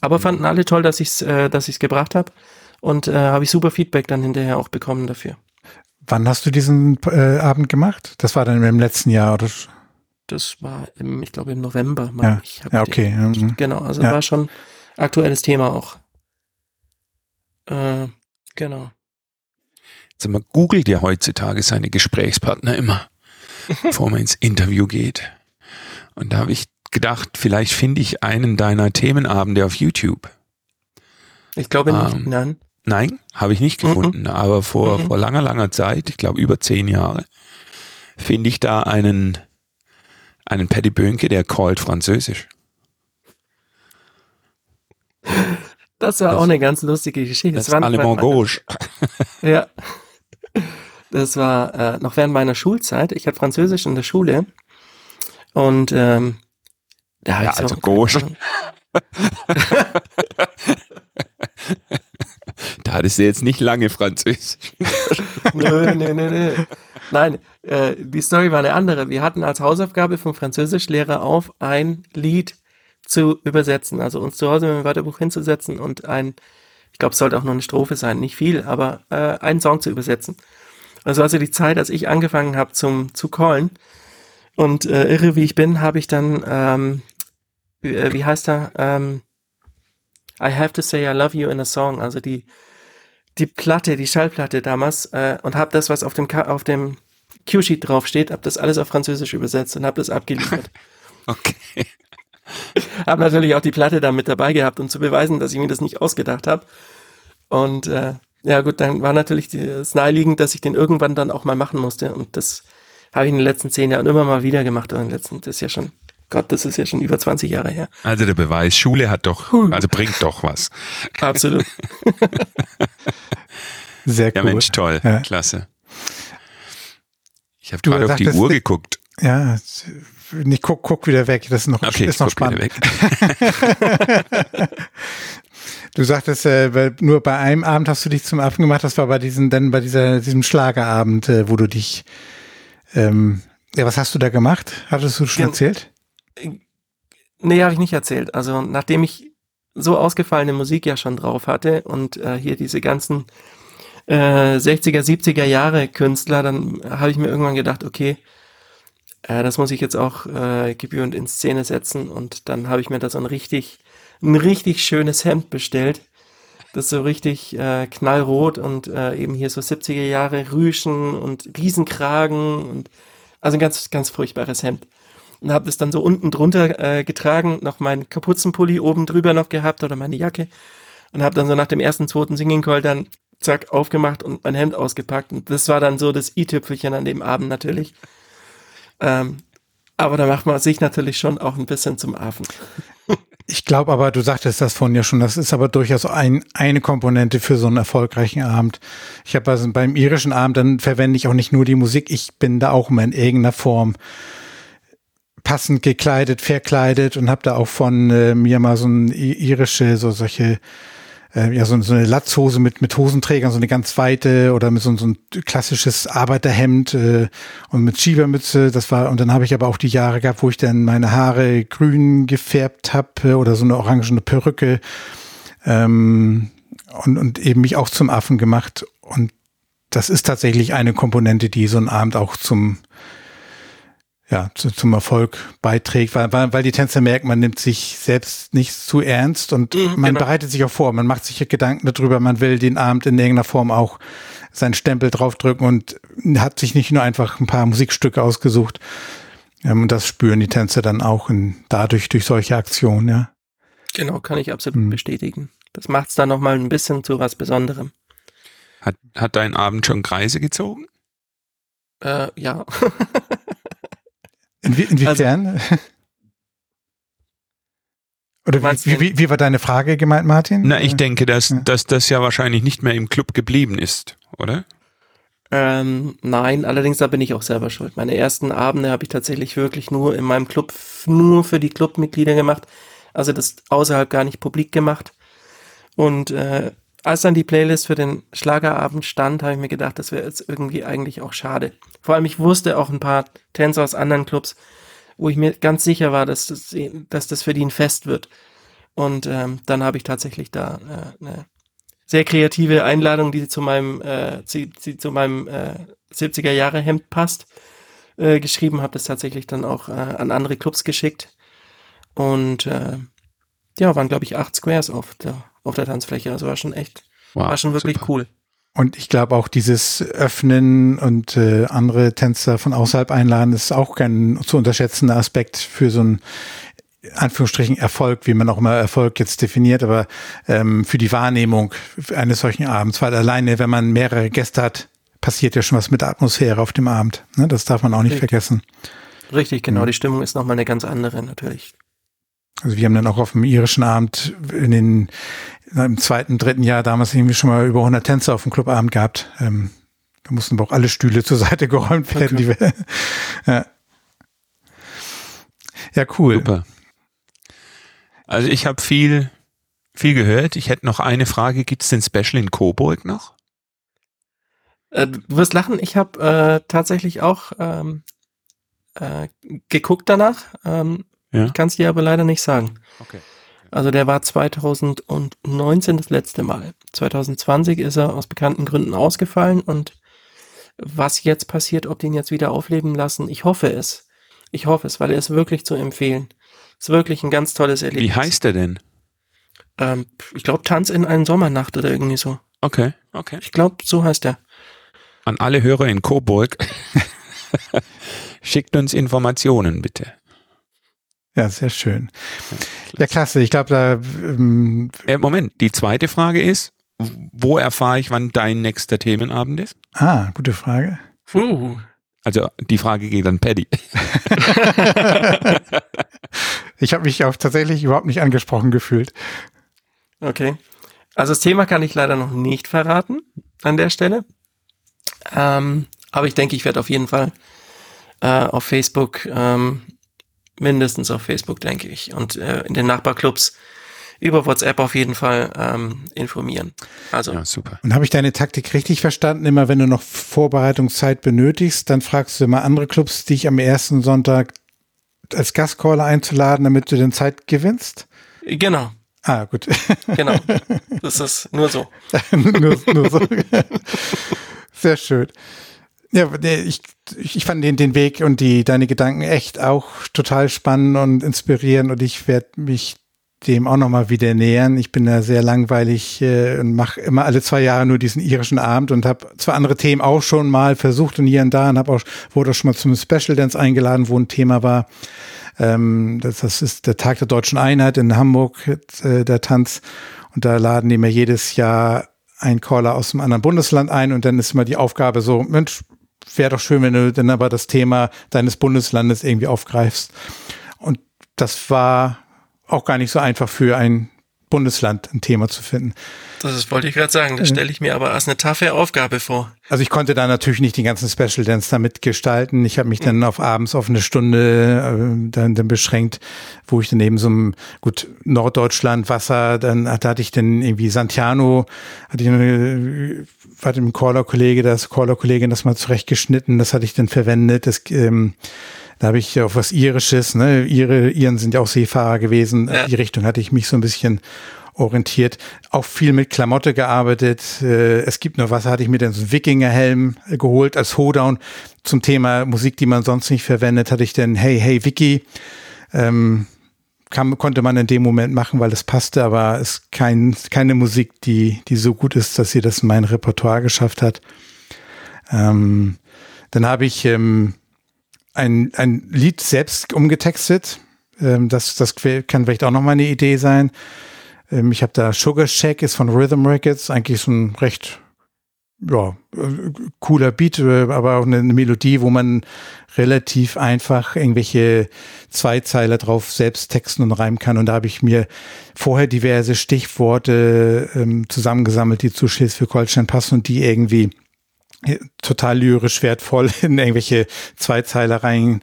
Speaker 3: Aber fanden alle toll, dass ich es äh, gebracht habe. Und äh, habe ich super Feedback dann hinterher auch bekommen dafür.
Speaker 1: Wann hast du diesen äh, Abend gemacht? Das war dann im letzten Jahr, oder?
Speaker 3: Das war, im, ich glaube, im November.
Speaker 1: Ja, ja
Speaker 3: den-
Speaker 1: okay. mhm.
Speaker 3: Genau, also
Speaker 1: Ja.
Speaker 3: war schon aktuelles Thema auch. Äh, genau.
Speaker 2: Also man googelt ja heutzutage seine Gesprächspartner immer, bevor man ins Interview geht. Und da habe ich gedacht, vielleicht finde ich einen deiner Themenabende auf YouTube.
Speaker 3: Ich glaube nicht,
Speaker 2: Ähm,
Speaker 3: nein.
Speaker 2: Nein, habe ich nicht
Speaker 3: Mhm.
Speaker 2: gefunden. Aber vor,
Speaker 3: Mhm.
Speaker 2: vor langer, langer Zeit, ich glaube über zehn Jahre, finde ich da einen, einen Paddy Bönke, der callt Französisch.
Speaker 3: Das war
Speaker 2: das-
Speaker 3: auch eine ganz lustige Geschichte.
Speaker 2: Das ist
Speaker 3: war
Speaker 2: Allemand Gauche.
Speaker 3: Ja. Das war äh, noch während meiner Schulzeit. Ich hatte Französisch in der Schule. Und ähm, da
Speaker 2: Ja, also Gauche. Hattest du jetzt nicht lange Französisch.
Speaker 3: nö, nö, nö, nö. Nein, äh, die Story war eine andere. Wir hatten als Hausaufgabe vom Französischlehrer auf, ein Lied zu übersetzen. Also uns zu Hause mit dem Wörterbuch hinzusetzen und ein, ich glaube, es sollte auch nur eine Strophe sein, nicht viel, aber äh, einen Song zu übersetzen. Also also die Zeit, als ich angefangen habe zum zu callen und äh, irre wie ich bin, habe ich dann, ähm, wie, äh, wie heißt er, ähm, I have to say I love you in a song, also die die Platte, die Schallplatte damals äh, und habe das, was auf dem Ka auf dem Q-Sheet draufsteht, habe das alles auf Französisch übersetzt und habe das abgeliefert.
Speaker 2: Okay.
Speaker 3: habe natürlich auch die Platte da mit dabei gehabt, um zu beweisen, dass ich mir das nicht ausgedacht habe. Und äh, ja gut, dann war natürlich das naheliegend, dass ich den irgendwann dann auch mal machen musste. Und das habe ich in den letzten zehn Jahren immer mal wieder gemacht. Und in den letzten, das ist ja schon, Gott, das ist ja schon über 20 Jahre her.
Speaker 2: Also der Beweis, Schule hat doch, also bringt doch was.
Speaker 3: Absolut.
Speaker 1: Sehr
Speaker 2: Ja,
Speaker 1: cool.
Speaker 2: Mensch, toll.
Speaker 1: Ja.
Speaker 2: Klasse. Ich habe gerade auf die Uhr geguckt.
Speaker 1: Ja, nicht guck, guck wieder weg. Das ist noch,
Speaker 2: Okay,
Speaker 1: ist noch spannend.
Speaker 2: weg.
Speaker 1: Du sagtest, äh, weil nur bei einem Abend hast du dich zum Affen gemacht. Das war bei diesen, dann bei dieser, diesem Schlagerabend, äh, wo du dich, ähm, ja, was hast du da gemacht? Hattest du schon
Speaker 3: Ja.
Speaker 1: erzählt?
Speaker 3: Nee, habe ich nicht erzählt. Also nachdem ich so ausgefallene Musik ja schon drauf hatte und äh, hier diese ganzen äh, 60er, 70er Jahre Künstler, dann habe ich mir irgendwann gedacht, okay, äh, das muss ich jetzt auch äh, gebührend in Szene setzen und dann habe ich mir da so ein richtig, ein richtig schönes Hemd bestellt. Das so richtig äh, knallrot und äh, eben hier so 70er Jahre Rüschen und Riesenkragen und also ein ganz, ganz furchtbares Hemd und habe das dann so unten drunter äh, getragen, noch meinen Kapuzenpulli oben drüber noch gehabt oder meine Jacke und habe dann so nach dem ersten, zweiten Singing Call dann zack aufgemacht und mein Hemd ausgepackt und das war dann so das i-Tüpfelchen an dem Abend natürlich. Ähm, aber da macht man sich natürlich schon auch ein bisschen zum Affen.
Speaker 1: Ich glaube aber, du sagtest das vorhin ja schon, das ist aber durchaus ein, eine Komponente für so einen erfolgreichen Abend. Ich habe also beim irischen Abend, dann verwende ich auch nicht nur die Musik, ich bin da auch immer in irgendeiner Form passend gekleidet, verkleidet und habe da auch von äh, mir mal so ein irische, so solche äh, ja, so, so eine Latzhose mit, mit Hosenträgern, so eine ganz weite oder mit so, so ein klassisches Arbeiterhemd äh, und mit Schiebermütze. Das war, und dann habe ich aber auch die Jahre gehabt, wo ich dann meine Haare grün gefärbt habe äh, oder so eine orangene Perücke ähm, und, und eben mich auch zum Affen gemacht. Und das ist tatsächlich eine Komponente, die so ein Abend auch zum ja, zu, zum Erfolg beiträgt, weil, weil, weil die Tänzer merken, man nimmt sich selbst nicht zu ernst und mhm, man genau. bereitet sich auch vor, man macht sich Gedanken darüber, man will den Abend in irgendeiner Form auch seinen Stempel draufdrücken und hat sich nicht nur einfach ein paar Musikstücke ausgesucht. Ähm, und das spüren die Tänzer dann auch in, dadurch durch solche Aktionen, ja.
Speaker 3: Genau, kann ich absolut mhm. bestätigen. Das macht es dann nochmal ein bisschen zu was Besonderem.
Speaker 2: Hat, hat dein Abend schon Kreise gezogen?
Speaker 3: Äh, ja.
Speaker 1: Inwie inwiefern? Also, Oder wie, wie, wie, war deine Frage gemeint, Martin?
Speaker 2: Na, ich denke, dass, ja. dass das ja wahrscheinlich nicht mehr im Club geblieben ist, oder?
Speaker 3: Ähm, nein, allerdings da bin ich auch selber schuld. Meine ersten Abende habe ich tatsächlich wirklich nur in meinem Club, nur für die Clubmitglieder gemacht. Also das außerhalb gar nicht publik gemacht. Und äh, als dann die Playlist für den Schlagerabend stand, habe ich mir gedacht, das wäre jetzt irgendwie eigentlich auch schade. Vor allem, ich wusste auch ein paar Tänzer aus anderen Clubs, wo ich mir ganz sicher war, dass das, dass das für die ein Fest wird. Und ähm, dann habe ich tatsächlich da äh, eine sehr kreative Einladung, die zu meinem, äh, die, die zu meinem äh, 70er Jahre Hemd passt, äh, geschrieben, habe das tatsächlich dann auch äh, an andere Clubs geschickt. Und äh, ja, waren glaube ich acht Squares auf der auf der Tanzfläche. Also war schon echt, wow, war schon wirklich super. cool.
Speaker 1: Und ich glaube auch dieses Öffnen und äh, andere Tänzer von außerhalb einladen ist auch kein zu unterschätzender Aspekt für so ein Anführungsstrichen Erfolg, wie man auch immer Erfolg jetzt definiert, aber ähm, für die Wahrnehmung eines solchen Abends, weil alleine, wenn man mehrere Gäste hat, passiert ja schon was mit der Atmosphäre auf dem Abend. Ne? Das darf man auch nicht Richtig. vergessen.
Speaker 3: Richtig, genau. Die Stimmung ist nochmal eine ganz andere natürlich.
Speaker 1: Also wir haben dann auch auf dem irischen Abend in den im zweiten, dritten Jahr damals irgendwie schon mal über 100 Tänzer auf dem Clubabend gehabt. Ähm, da mussten aber auch alle Stühle zur Seite geräumt werden. Okay. Die wir, ja. ja, cool. Super.
Speaker 2: Also ich habe viel, viel gehört. Ich hätte noch eine Frage. Gibt es den Special in Coburg noch?
Speaker 3: Äh, du wirst lachen. Ich habe äh, tatsächlich auch ähm, äh, geguckt danach. Ähm, ja. Ich kann es dir aber leider nicht sagen. Okay. Also der war 2019 das letzte Mal. 2020 ist er aus bekannten Gründen ausgefallen und was jetzt passiert, ob den jetzt wieder aufleben lassen, ich hoffe es. Ich hoffe es, weil er ist wirklich zu empfehlen. Ist wirklich ein ganz tolles Erlebnis.
Speaker 2: Wie heißt er denn?
Speaker 3: Ähm, ich glaube Tanz in eine Sommernacht oder irgendwie so.
Speaker 2: Okay, okay.
Speaker 3: Ich glaube, so heißt er.
Speaker 2: An alle Hörer in Coburg. Schickt uns Informationen bitte.
Speaker 1: Ja, sehr schön. Ja, klasse. Ich glaube, da.
Speaker 2: Ähm, äh, Moment, die zweite Frage ist, wo erfahre ich, wann dein nächster Themenabend ist?
Speaker 1: Ah, gute Frage.
Speaker 2: Uh. Also die Frage geht an Paddy.
Speaker 1: ich habe mich auch tatsächlich überhaupt nicht angesprochen gefühlt.
Speaker 3: Okay. Also das Thema kann ich leider noch nicht verraten an der Stelle. Ähm, aber ich denke, ich werde auf jeden Fall äh, auf Facebook ähm, mindestens auf Facebook, denke ich. Und äh, in den Nachbarclubs über WhatsApp auf jeden Fall ähm, informieren. Also
Speaker 1: ja, super. Und habe ich deine Taktik richtig verstanden? Immer wenn du noch Vorbereitungszeit benötigst, dann fragst du immer andere Clubs, dich am ersten Sonntag als Gastcaller einzuladen, damit du den Zeit gewinnst?
Speaker 3: Genau.
Speaker 1: Ah, gut.
Speaker 3: Genau. Das ist nur so.
Speaker 1: nur, nur so. Sehr schön. Ja, ich, ich fand den, den Weg und die, deine Gedanken echt auch total spannend und inspirierend und ich werde mich dem auch nochmal wieder nähern. Ich bin da sehr langweilig äh, und mache immer alle zwei Jahre nur diesen irischen Abend und habe zwar andere Themen auch schon mal versucht und hier und da und habe auch, wurde auch schon mal zum Special Dance eingeladen, wo ein Thema war. Ähm, das, das ist der Tag der Deutschen Einheit in Hamburg, äh, der Tanz. Und da laden die mir jedes Jahr ein Caller aus einem anderen Bundesland ein und dann ist immer die Aufgabe so, Mensch, wäre doch schön, wenn du dann aber das Thema deines Bundeslandes irgendwie aufgreifst. Und das war auch gar nicht so einfach für ein Bundesland ein Thema zu finden.
Speaker 3: Das ist, wollte ich gerade sagen. Das stelle ich mir aber als eine taffe Aufgabe vor.
Speaker 1: Also ich konnte da natürlich nicht die ganzen Special Dance damit gestalten. Ich habe mich dann auf abends auf eine Stunde äh, dann, dann beschränkt, wo ich dann eben so ein, gut, Norddeutschland, Wasser, dann da hatte ich dann irgendwie Santiano, hatte ich eine, war dem Caller-Kollege, das Caller-Kollegin das mal zurechtgeschnitten, das hatte ich dann verwendet. Das, ähm, da habe ich auf was Irisches, ne? Ihre, Iren sind ja auch Seefahrer gewesen. Ja. Die Richtung hatte ich mich so ein bisschen orientiert. Auch viel mit Klamotte gearbeitet. Äh, es gibt noch was, hatte ich mir dann so einen Wikingerhelm geholt als Hoedown zum Thema Musik, die man sonst nicht verwendet, hatte ich dann Hey, hey, Wiki. Ähm, kam, konnte man in dem Moment machen, weil es passte, aber es ist kein, keine Musik, die, die so gut ist, dass sie das in mein Repertoire geschafft hat. Ähm, dann habe ich ähm, ein, ein Lied selbst umgetextet. Ähm, das, das kann vielleicht auch noch mal eine Idee sein. Ähm, ich habe da Sugar Shack ist von Rhythm Records, eigentlich so ein recht ja, äh, cooler Beat, äh, aber auch eine, eine, Melodie, wo man relativ einfach irgendwelche Zweizeiler drauf selbst texten und reimen kann. Und da habe ich mir vorher diverse Stichworte ähm, zusammengesammelt, die zu Schleswig-Holstein passen und die irgendwie total lyrisch wertvoll in irgendwelche Zweizeiler rein,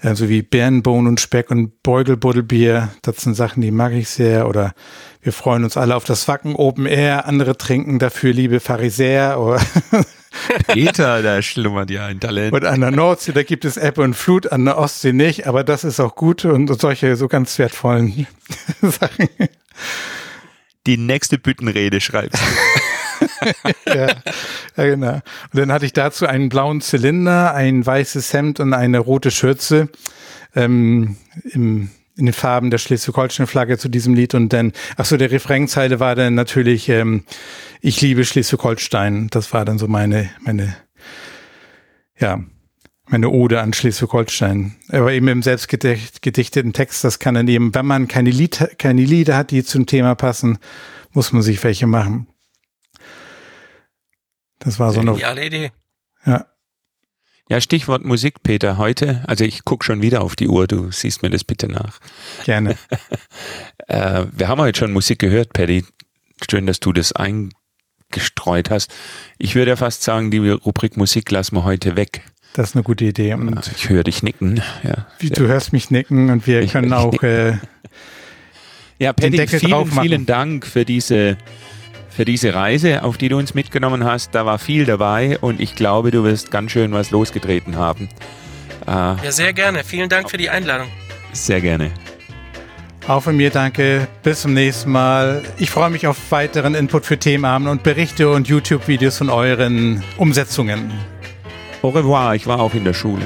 Speaker 1: äh, so wie Bärenbohnen und Speck und Beugelbuddelbier. Das sind Sachen, die mag ich sehr. Oder wir freuen uns alle auf das Wacken Open Air. Andere trinken dafür, liebe Pharisäer. Oder
Speaker 2: Peter, da schlummert ja ein Talent.
Speaker 1: Und an der Nordsee, da gibt es Ebbe und Flut, an der Ostsee nicht. Aber das ist auch gut und solche so ganz wertvollen Sachen.
Speaker 2: Die nächste Büttenrede schreibst du.
Speaker 1: ja, genau. Und dann hatte ich dazu einen blauen Zylinder, ein weißes Hemd und eine rote Schürze ähm, im, in den Farben der Schleswig-Holstein-Flagge zu diesem Lied. Und dann, ach so, der Refrainzeile war dann natürlich ähm, Ich liebe Schleswig-Holstein. Das war dann so meine, meine, ja, meine Ode an Schleswig-Holstein. Aber eben im selbstgedichteten Text, das kann dann eben, wenn man keine, Lied, keine Lieder hat, die zum Thema passen, muss man sich welche machen. Das war so eine.
Speaker 3: Geniale Idee.
Speaker 1: Ja.
Speaker 2: Ja, Stichwort Musik, Peter, heute. Also ich gucke schon wieder auf die Uhr, du siehst mir das bitte nach.
Speaker 1: Gerne.
Speaker 2: äh, wir haben heute schon Musik gehört, Paddy. Schön, dass du das eingestreut hast. Ich würde ja fast sagen, die Rubrik Musik lassen wir heute weg.
Speaker 1: Das ist eine gute Idee.
Speaker 2: Und ich höre dich nicken. Ja,
Speaker 1: du hörst mich nicken und wir können auch. Äh,
Speaker 2: ja, Paddy, vielen, vielen Dank für diese für diese Reise, auf die du uns mitgenommen hast. Da war viel dabei und ich glaube, du wirst ganz schön was losgetreten haben.
Speaker 3: Äh, ja, sehr gerne. Vielen Dank für die Einladung.
Speaker 2: Sehr gerne.
Speaker 1: Auch von mir danke. Bis zum nächsten Mal. Ich freue mich auf weiteren Input für Themenabend und Berichte und YouTube-Videos von euren Umsetzungen.
Speaker 2: Au revoir, ich war auch in der Schule.